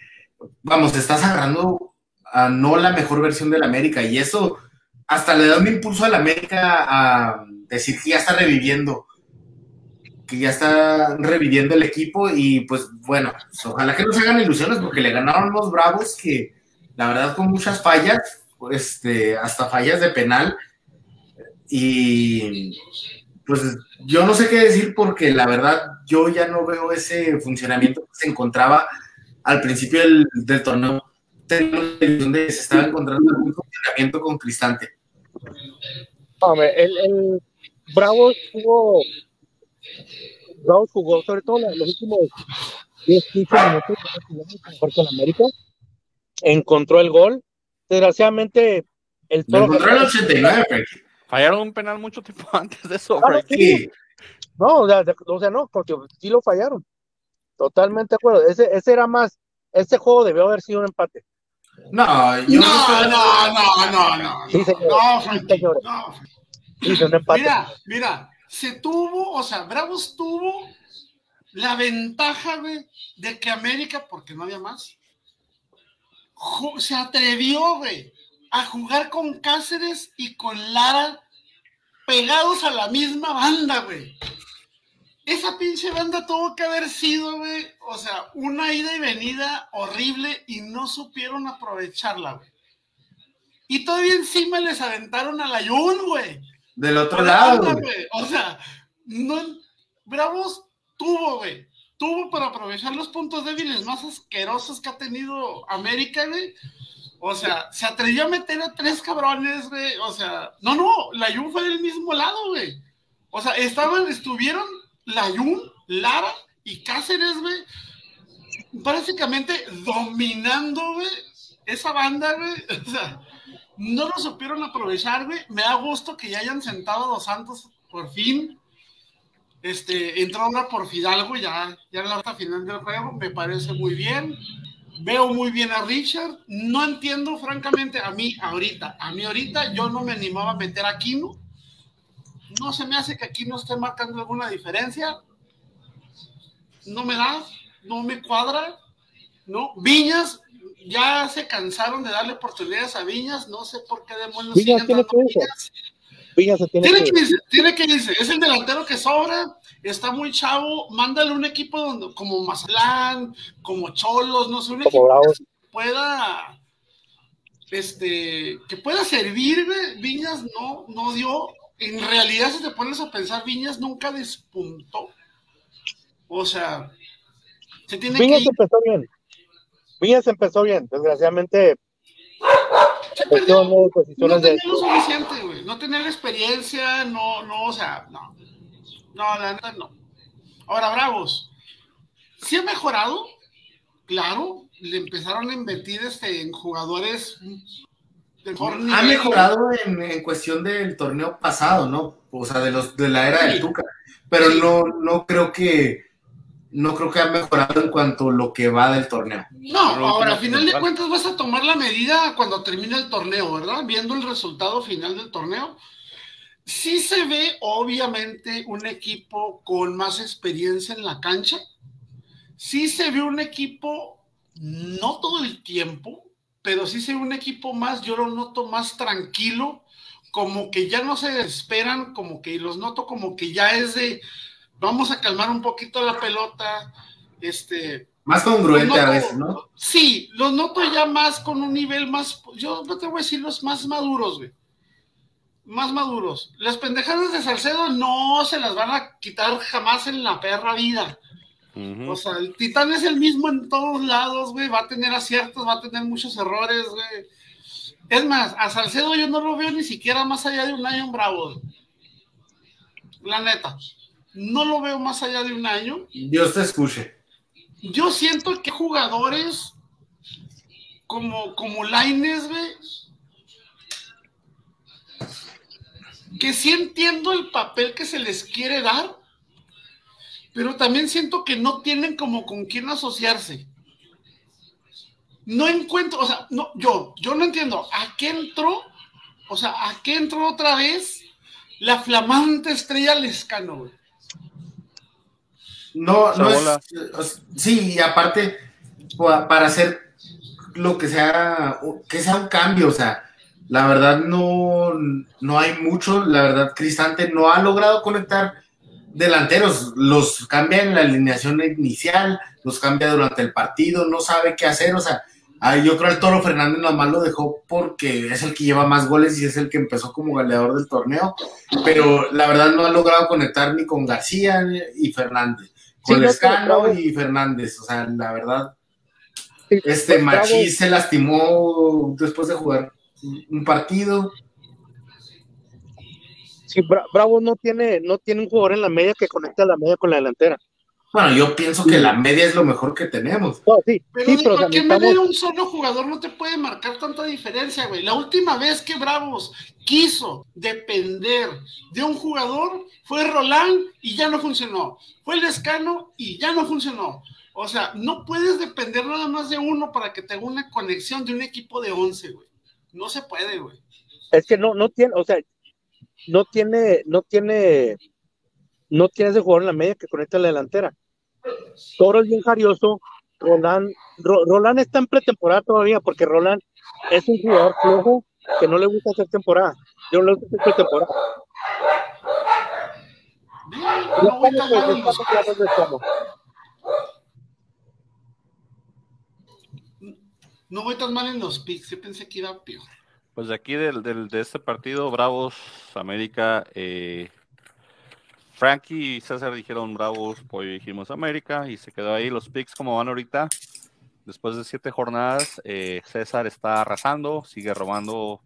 vamos, te estás agarrando a no la mejor versión del América y eso hasta le da un impulso al América a decir que ya está reviviendo que ya está reviviendo el equipo y pues bueno, pues, ojalá que no se hagan ilusiones porque le ganaron los Bravos que la verdad con muchas fallas, este, hasta fallas de penal y pues yo no sé qué decir porque la verdad yo ya no veo ese funcionamiento que se encontraba al principio del, torneo donde se estaba encontrando un funcionamiento con Cristante. el, el Bravo tuvo Bravos jugó, sobre todo los últimos 10, 15 minutos, mejor con América. Encontró el gol. Desgraciadamente, el toro. encontró el 89, Fallaron un penal mucho tiempo antes de eso, No, o sea, o sea, no, porque sí lo fallaron. Totalmente de acuerdo. Ese, ese era más. Este juego debió haber sido un empate. No, yo no, no, no, no, no, Sí, señor. No, señor. no. Sí, un empate. Mira, mira, se tuvo, o sea, Bravos tuvo la ventaja, güey, de que América, porque no había más, se atrevió, güey, a jugar con Cáceres y con Lara pegados a la misma banda, güey. Esa pinche banda tuvo que haber sido, güey, o sea, una ida y venida horrible y no supieron aprovecharla, güey. Y todavía encima les aventaron a la Yun, güey. Del otro lado. o sea, no, Bravos tuvo, güey. Tuvo para aprovechar los puntos débiles más asquerosos que ha tenido América, güey. O sea, se atrevió a meter a tres cabrones, güey. O sea, no, no, la Jun fue del mismo lado, güey. O sea, estaban, estuvieron la Jun, Lara y Cáceres, güey. Prácticamente dominando, güey, esa banda, güey. O sea, no lo supieron aprovechar, güey. Me da gusto que ya hayan sentado a Dos Santos por fin. Este, entró ahora por Fidalgo, ya, ya en la final del juego, me parece muy bien. Veo muy bien a Richard. No entiendo, francamente, a mí ahorita, a mí ahorita, yo no me animaba a meter a Kino. No se me hace que aquí no esté marcando alguna diferencia. No me da, no me cuadra. ¿no? Viñas, ya se cansaron de darle oportunidades a Viñas, no sé por qué demonios Viñas tiene que Viñas. Viñas se tiene, tiene que, irse, tiene que irse, es el delantero que sobra, está muy chavo, mándale un equipo donde, como Mazatlán, como Cholos, no sé, un equipo que pueda este, que pueda servir, Viñas no, no dio, en realidad si te pones a pensar, Viñas nunca despuntó, o sea, se tiene Viñas empezó bien, Viñas empezó bien, desgraciadamente. no, tenía lo suficiente, güey. No tenía la experiencia, no, no, o sea, no. No, la neta no. Ahora, Bravos, sí ha mejorado, claro. Le empezaron a invertir este, en jugadores Ha mejorado en, cuestión del torneo pasado, ¿no? O sea, de los de la era del Tuca. Pero no, no creo que no creo que ha mejorado en cuanto a lo que va del torneo. No, ahora, a final de cuentas vas a tomar la medida cuando termine el torneo, ¿verdad? Viendo el resultado final del torneo. Sí se ve, obviamente, un equipo con más experiencia en la cancha. Sí se ve un equipo, no todo el tiempo, pero sí se ve un equipo más, yo lo noto más tranquilo, como que ya no se esperan, como que los noto como que ya es de, vamos a calmar un poquito la pelota, este... Más congruente a veces, ¿no? Sí, los noto ya más con un nivel más, yo no te voy a decir los más maduros, güey. Más maduros. Las pendejadas de Salcedo no se las van a quitar jamás en la perra vida. O sea, el Titán es el mismo en todos lados, güey. Va a tener aciertos, va a tener muchos errores, güey. Es más, a Salcedo yo no lo veo ni siquiera más allá de un año bravo. La neta. No lo veo más allá de un año. Dios te escuche. Yo siento que jugadores como, como Laines, que sí entiendo el papel que se les quiere dar, pero también siento que no tienen como con quién asociarse. No encuentro, o sea, no, yo, yo no entiendo a qué entró, o sea, a qué entró otra vez la flamante estrella Lescano, No, no es, sí, y aparte, para hacer lo que sea, que sea un cambio, o sea, la verdad no, no hay mucho, la verdad Cristante no ha logrado conectar delanteros, los cambia en la alineación inicial, los cambia durante el partido, no sabe qué hacer, o sea, yo creo que el Toro Fernández nomás lo dejó porque es el que lleva más goles y es el que empezó como goleador del torneo, pero la verdad no ha logrado conectar ni con García y Fernández, con Lescano y Fernández, o sea, la verdad, este Machi se lastimó después de jugar un partido. Sí, Bravo no tiene, no tiene un jugador en la media que conecte a la media con la delantera. Bueno, yo pienso que la media es lo mejor que tenemos. sí, pero de cualquier manera un solo jugador no te puede marcar tanta diferencia, güey. La última vez que Bravos quiso depender de un jugador fue Roland y ya no funcionó. Fue Lescano y ya no funcionó. O sea, no puedes depender nada más de uno para que tenga una conexión de un equipo de 11, güey. No se puede, güey. Es que no, no tiene, o sea, no tiene, no tiene, no tiene ese jugador en la media que conecta a la delantera. Toro es bien jarioso. Roland, Roland está en pretemporada todavía porque Roland es un jugador flojo que no le gusta hacer temporada. Yo no le gusta hacer pretemporada. No voy tan mal en los picks, yo pensé que iba peor. Pues de aquí del, del, de este partido, Bravos, América, eh, Frankie y César dijeron Bravos, pues dijimos América y se quedó ahí los picks como van ahorita. Después de siete jornadas, eh, César está arrasando, sigue robando.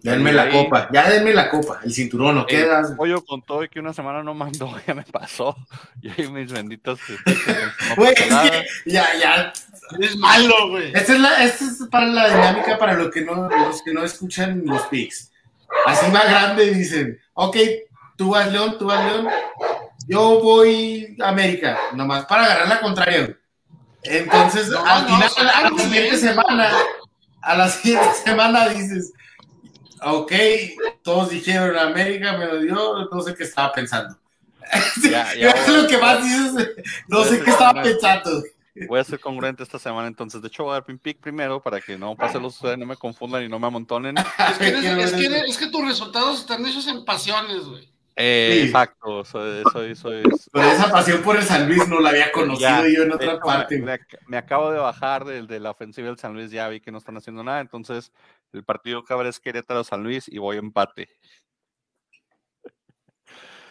Denme la copa, ya denme la copa, el cinturón, ¿no quedas? Pollo contó que una semana no mandó, ya me pasó. Y ahí mis benditos. Güey, es que ya, ya. Es malo, güey. Esta es, la, esta es para la dinámica para los que no, los que no escuchan los picks. Así más grande dicen, ok, tú vas León, tú vas León, yo voy a América, nomás para agarrar la contraria. Entonces, al final, a la siguiente semana, a la siguiente semana dices, ok, todos dijeron América, me lo dio, no sé qué estaba pensando. Ya, ya es lo que más dices, no sé qué estaba pensando. Voy a ser congruente esta semana, entonces. De hecho, voy a dar pin pick primero para que no pase los no me confundan y no me amontonen. Es que, es, que, es que tus resultados están hechos en pasiones, güey. Eh, Exacto, soy, soy, soy, Pero esa pasión por el San Luis no la había conocido yo en otra parte. Me, acabo de bajar del, de la ofensiva del San Luis, ya vi que no están haciendo nada, entonces el partido que habrá es Querétaro-San Luis y voy a empate.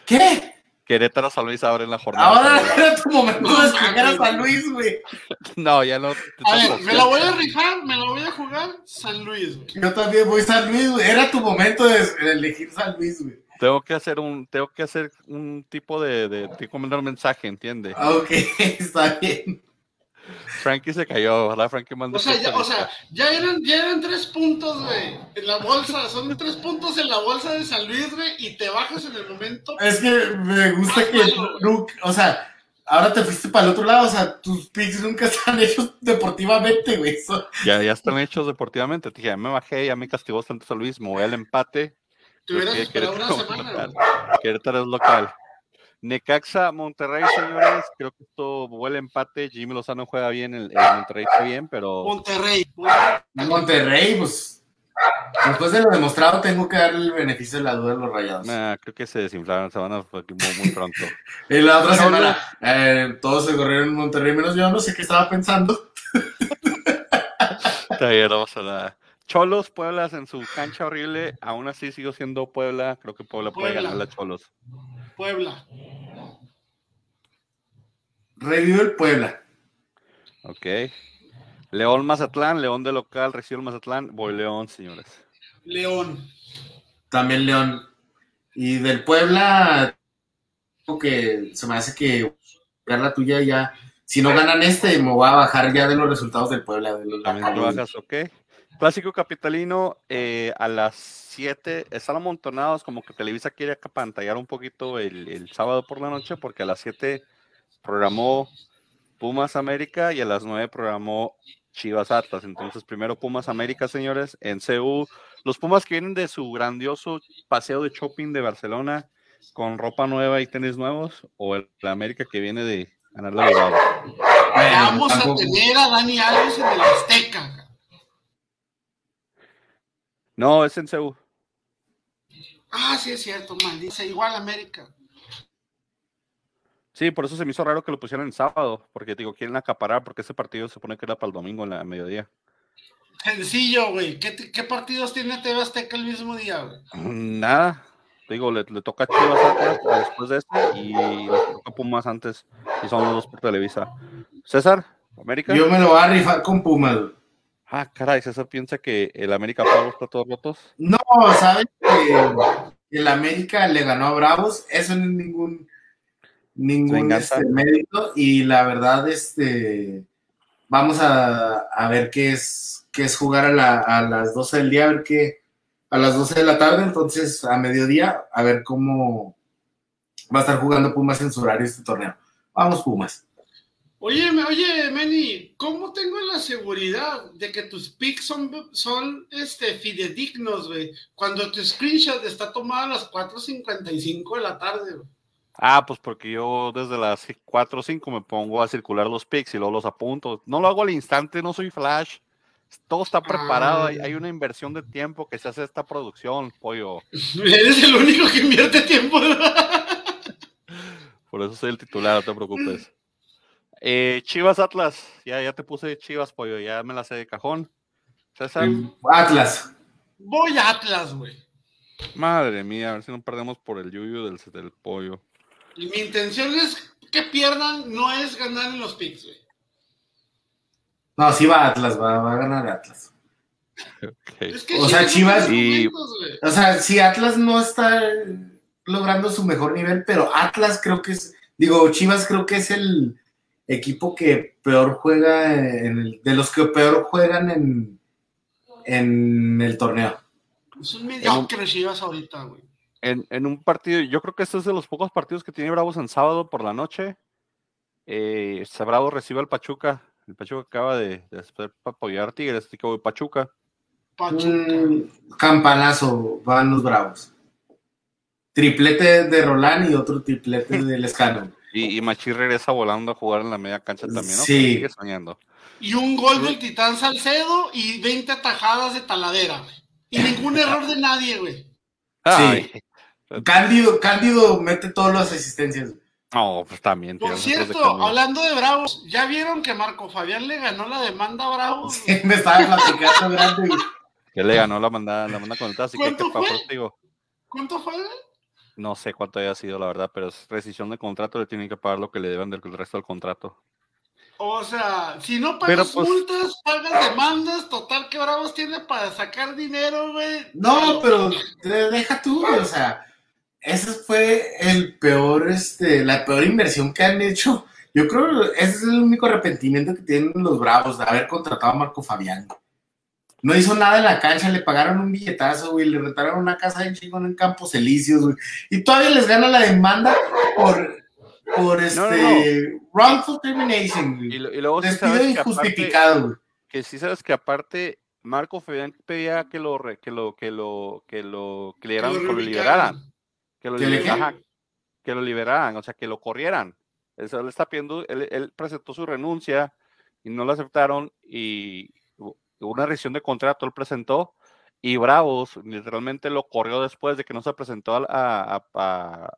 ¿Qué? Querétaro San Luis abre en la jornada. Ahora era tu momento de escoger a San Luis, güey. No, ya no. A ver, me la voy a rifar, me la voy a jugar San Luis. Yo también voy San Luis, güey. Era tu momento de elegir San Luis, güey. Tengo que hacer un, tengo que hacer un tipo de, de, de un mensaje, ¿entiendes? Ah, ok, está bien. Frankie se cayó, ¿verdad? Frankie mandó. O sea, ya, o sea, ya eran, ya eran tres puntos, güey, en la bolsa. Son tres puntos en la bolsa de San Luis, güey, y te bajas en el momento. Es que me gusta que, o sea, ahora te fuiste para el otro lado, o sea, tus picks nunca están hechos deportivamente, güey. Ya, ya están hechos deportivamente. Te dije, ya me bajé, ya me castigó Santos San Luis, me voy al empate te hubieras esperado una semana. Querétaro es local. Necaxa, Monterrey, señores. Creo que esto vuelve empate. Jimmy Lozano juega bien, el, Monterrey está bien, pero. Monterrey. Monterrey, pues. Después de lo demostrado, tengo que darle el beneficio de la duda a los rayados. creo que se desinflaron, se van a muy, muy pronto. y la otra semana, eh, todos se corrieron en Monterrey, menos yo, no sé qué estaba pensando. Está bien, no pasa nada. Cholos, Pueblas en su cancha horrible, aún así sigo siendo Puebla, creo que Puebla, puede ganar a Cholos. Puebla. Revive el Puebla. Ok. León Mazatlán, León de local, recibe el Mazatlán, voy León, señores. León. También León. Y del Puebla, que se me hace que la tuya ya. Si no ganan este, me voy a bajar ya de los resultados del Puebla. De los También bajas, ok. Clásico capitalino eh, a las 7. Están amontonados, como que Televisa quiere apantallar un poquito el, el sábado por la noche, porque a las 7 programó Pumas América y a las 9 programó Chivas Atlas. Entonces, primero Pumas América, señores, en CU. Los Pumas que vienen de su grandioso paseo de shopping de Barcelona con ropa nueva y tenis nuevos, o el, América que viene de ganar la. Vamos a tener a Dani Alves en el Azteca. No, es en CU. Ah, sí es cierto, maldice, igual América. Sí, por eso se me hizo raro que lo pusieran en sábado, porque digo, quieren acaparar, porque ese partido se supone que era para el domingo en la mediodía. Sencillo, güey. ¿Qué, partidos tiene TV Azteca el mismo día, güey? Mm, nada. Digo, le, toca a Chivas después de este y le toca Pumas antes. Y son los dos por Televisa. César, América. Yo me lo voy a rifar con Pumas. Ah, caray, César piensa que el América Pablo está todo rotos. No, ¿sabes? Que el América le ganó a Bravos. Eso no es ningún ningún este, mérito y la verdad, este, vamos a, ver qué es, qué es jugar a, las 12 del día, a ver qué, a las 12 de la tarde, entonces a mediodía, a ver cómo va a estar jugando Pumas en su horario este torneo. Vamos, Pumas. Oye, oye, Meni, ¿cómo tengo la seguridad de que tus pics son, son este, fidedignos, güey? Cuando tu screenshot está tomado a las 4.55 de la tarde, güey. Ah, pues porque yo desde las 4 o 5 me pongo a circular los pics y luego los apunto. No lo hago al instante, no soy flash. Todo está preparado, hay, ah. una inversión de tiempo que se hace esta producción, pollo. Eres el único que invierte tiempo. Por eso soy el titular, no te preocupes. Eh, Chivas Atlas, ya, ya te puse Chivas, pollo, ya me la sé de cajón. César. Atlas. Voy a Atlas, güey. Madre mía, a ver si no perdemos por el yuyu del, del pollo. Y mi intención es que pierdan, no es ganar en los picks, güey. No, sí va Atlas, va, a ganar Atlas. o sea, Chivas. o sea, si Atlas no está logrando su mejor nivel, pero Atlas creo que es. Digo, Chivas creo que es el equipo que peor juega, en de los que peor juegan en, en el torneo. Es un mediocre Chivas ahorita, güey en, un partido, yo creo que este es de los pocos partidos que tiene Bravos en sábado por la noche. Eh, Bravo recibe al Pachuca. El Pachuca acaba de, de apoyar a Tigres, así que voy Pachuca. campanazo, van los Bravos. Triplete de Roland y otro triplete del Escano. Y, y Machi regresa volando a jugar en la media cancha también, ¿no? Sí. soñando. Y un gol del Titán Salcedo y 20 atajadas de taladera, Y ningún error de nadie, güey. Sí. Cándido, Cándido mete todas las asistencias. No, pues también. Por cierto, hablando de Bravos, ¿ya vieron que Marco Fabián le ganó la demanda a Bravos? Sí, me estaba platicando grande. Que le ganó la demanda, la manda con el así ¿Cuánto fue? ¿Cuánto fue? No sé cuánto haya sido, la verdad, pero es rescisión de contrato, le tienen que pagar lo que le deben del resto del contrato. O sea, si no pagas pues multas, pagas demandas, total que Bravos tiene para sacar dinero, güey. No, pero deja tú, o sea, ese fue el peor, este, la peor inversión que han hecho. Yo creo que ese es el único arrepentimiento que tienen los Bravos de haber contratado a Marco Fabián. No hizo nada en la cancha, le pagaron un billetazo, güey, le rentaron una casa en chingón en Campos Elíseos, güey. Y todavía les gana la demanda por, por este wrongful termination, güey. Y, luego Despido injustificado, güey. Que sí sabes que aparte Marco Fabián pedía que lo que lo que lo que lo que lo liberaran que lo, liberaran, que lo liberaran, o sea, que lo corrieran. Él, está pidiendo, él, presentó su renuncia y no lo aceptaron y una rescisión de contrato él presentó y Bravos literalmente lo corrió después de que no se presentó a,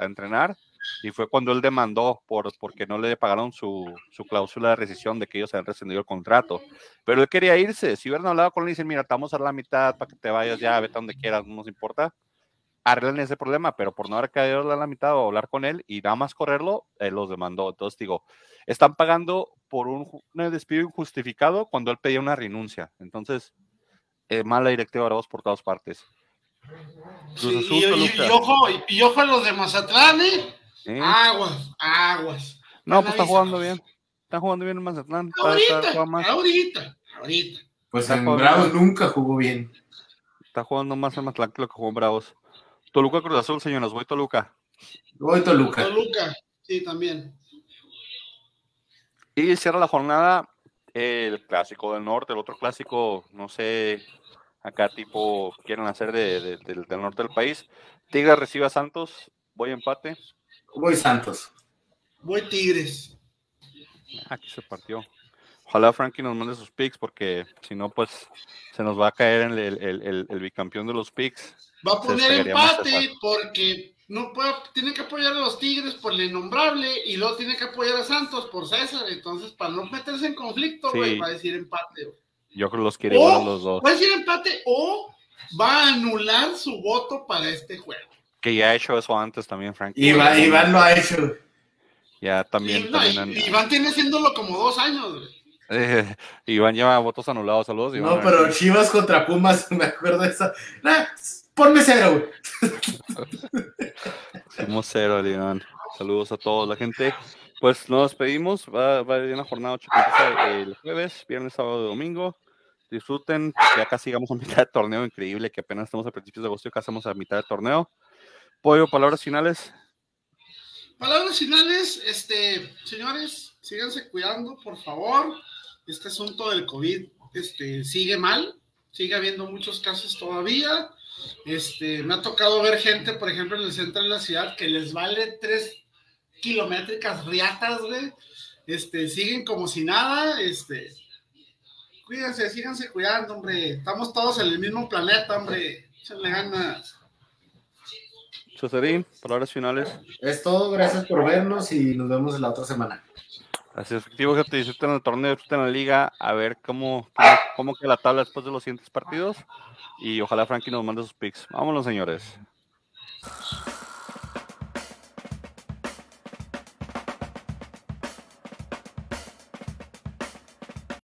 entrenar y fue cuando él demandó por, porque no le pagaron su, su, cláusula de rescisión de que ellos habían rescindido el contrato. Pero él quería irse. Si hubieran hablado con él y dicen, mira, estamos a la mitad para que te vayas ya, vete a donde quieras, no nos importa arreglen ese problema, pero por no haber caído a la mitad o hablar con él y nada más correrlo, él los demandó. Entonces digo, están pagando por un, despido injustificado cuando él pedía una renuncia. Entonces, eh, mala directiva ahora por todas partes. Sí, y, y, ojo, y, ojo a los de Mazatlán, ¿eh? Aguas, aguas. No, pues está jugando bien. Está jugando bien en Mazatlán. Ahorita, ahorita, ahorita. Pues en Bravos nunca jugó bien. Está jugando más en Mazatlán que lo que jugó en Bravos. Toluca Cruz Azul, señores. Voy Toluca. Voy Toluca. Toluca, sí, también. Y cierra la jornada el clásico del norte, el otro clásico, no sé, acá tipo quieren hacer de, del norte del país. Tigres recibe a Santos, voy empate. Voy Santos. Voy Tigres. Aquí se partió. Ojalá Frankie nos mande sus picks porque si no, pues se nos va a caer el, el, el, bicampeón de los picks. Va a poner empate porque no puede, tiene que apoyar a los Tigres por el innombrable y luego tiene que apoyar a Santos por César. Entonces, para no meterse en conflicto, va a decir empate. Yo creo que los quiere igual a los dos. Va a decir empate o va a anular su voto para este juego. Que ya ha hecho eso antes también, Frank. Iván, Iván lo ha hecho. Ya también. Iván tiene haciéndolo como dos años, eh, Iván lleva votos anulados. Saludos, Iván. No, pero Chivas contra Pumas, me acuerdo de eso. Ponme cero, Somos cero, Iván. Saludos a todos, la gente. Pues nos despedimos. Va, va a haber una jornada 8 el jueves, viernes, sábado y domingo disfruten, ya casi llegamos a mitad de torneo, increíble que apenas estamos a principios de agosto y casi estamos a mitad de torneo. Pollo, palabras finales. Palabras finales, este, señores, síganse cuidando, por favor. Este asunto del COVID este, sigue mal, sigue habiendo muchos casos todavía. Este, me ha tocado ver gente, por ejemplo, en el centro de la ciudad que les vale tres kilométricas riatas, güey. Este, siguen como si nada, este, cuídense, síganse cuidando, hombre. Estamos todos en el mismo planeta, hombre. Échenle ganas. Choserín, palabras finales. Es todo, gracias por vernos y nos vemos la otra semana. Así es, efectivo, gente, disfruten el torneo, disfruten la liga, a ver cómo, cómo queda la tabla después de los siguientes partidos. Y ojalá Frankie nos mande sus picks. Vámonos, señores.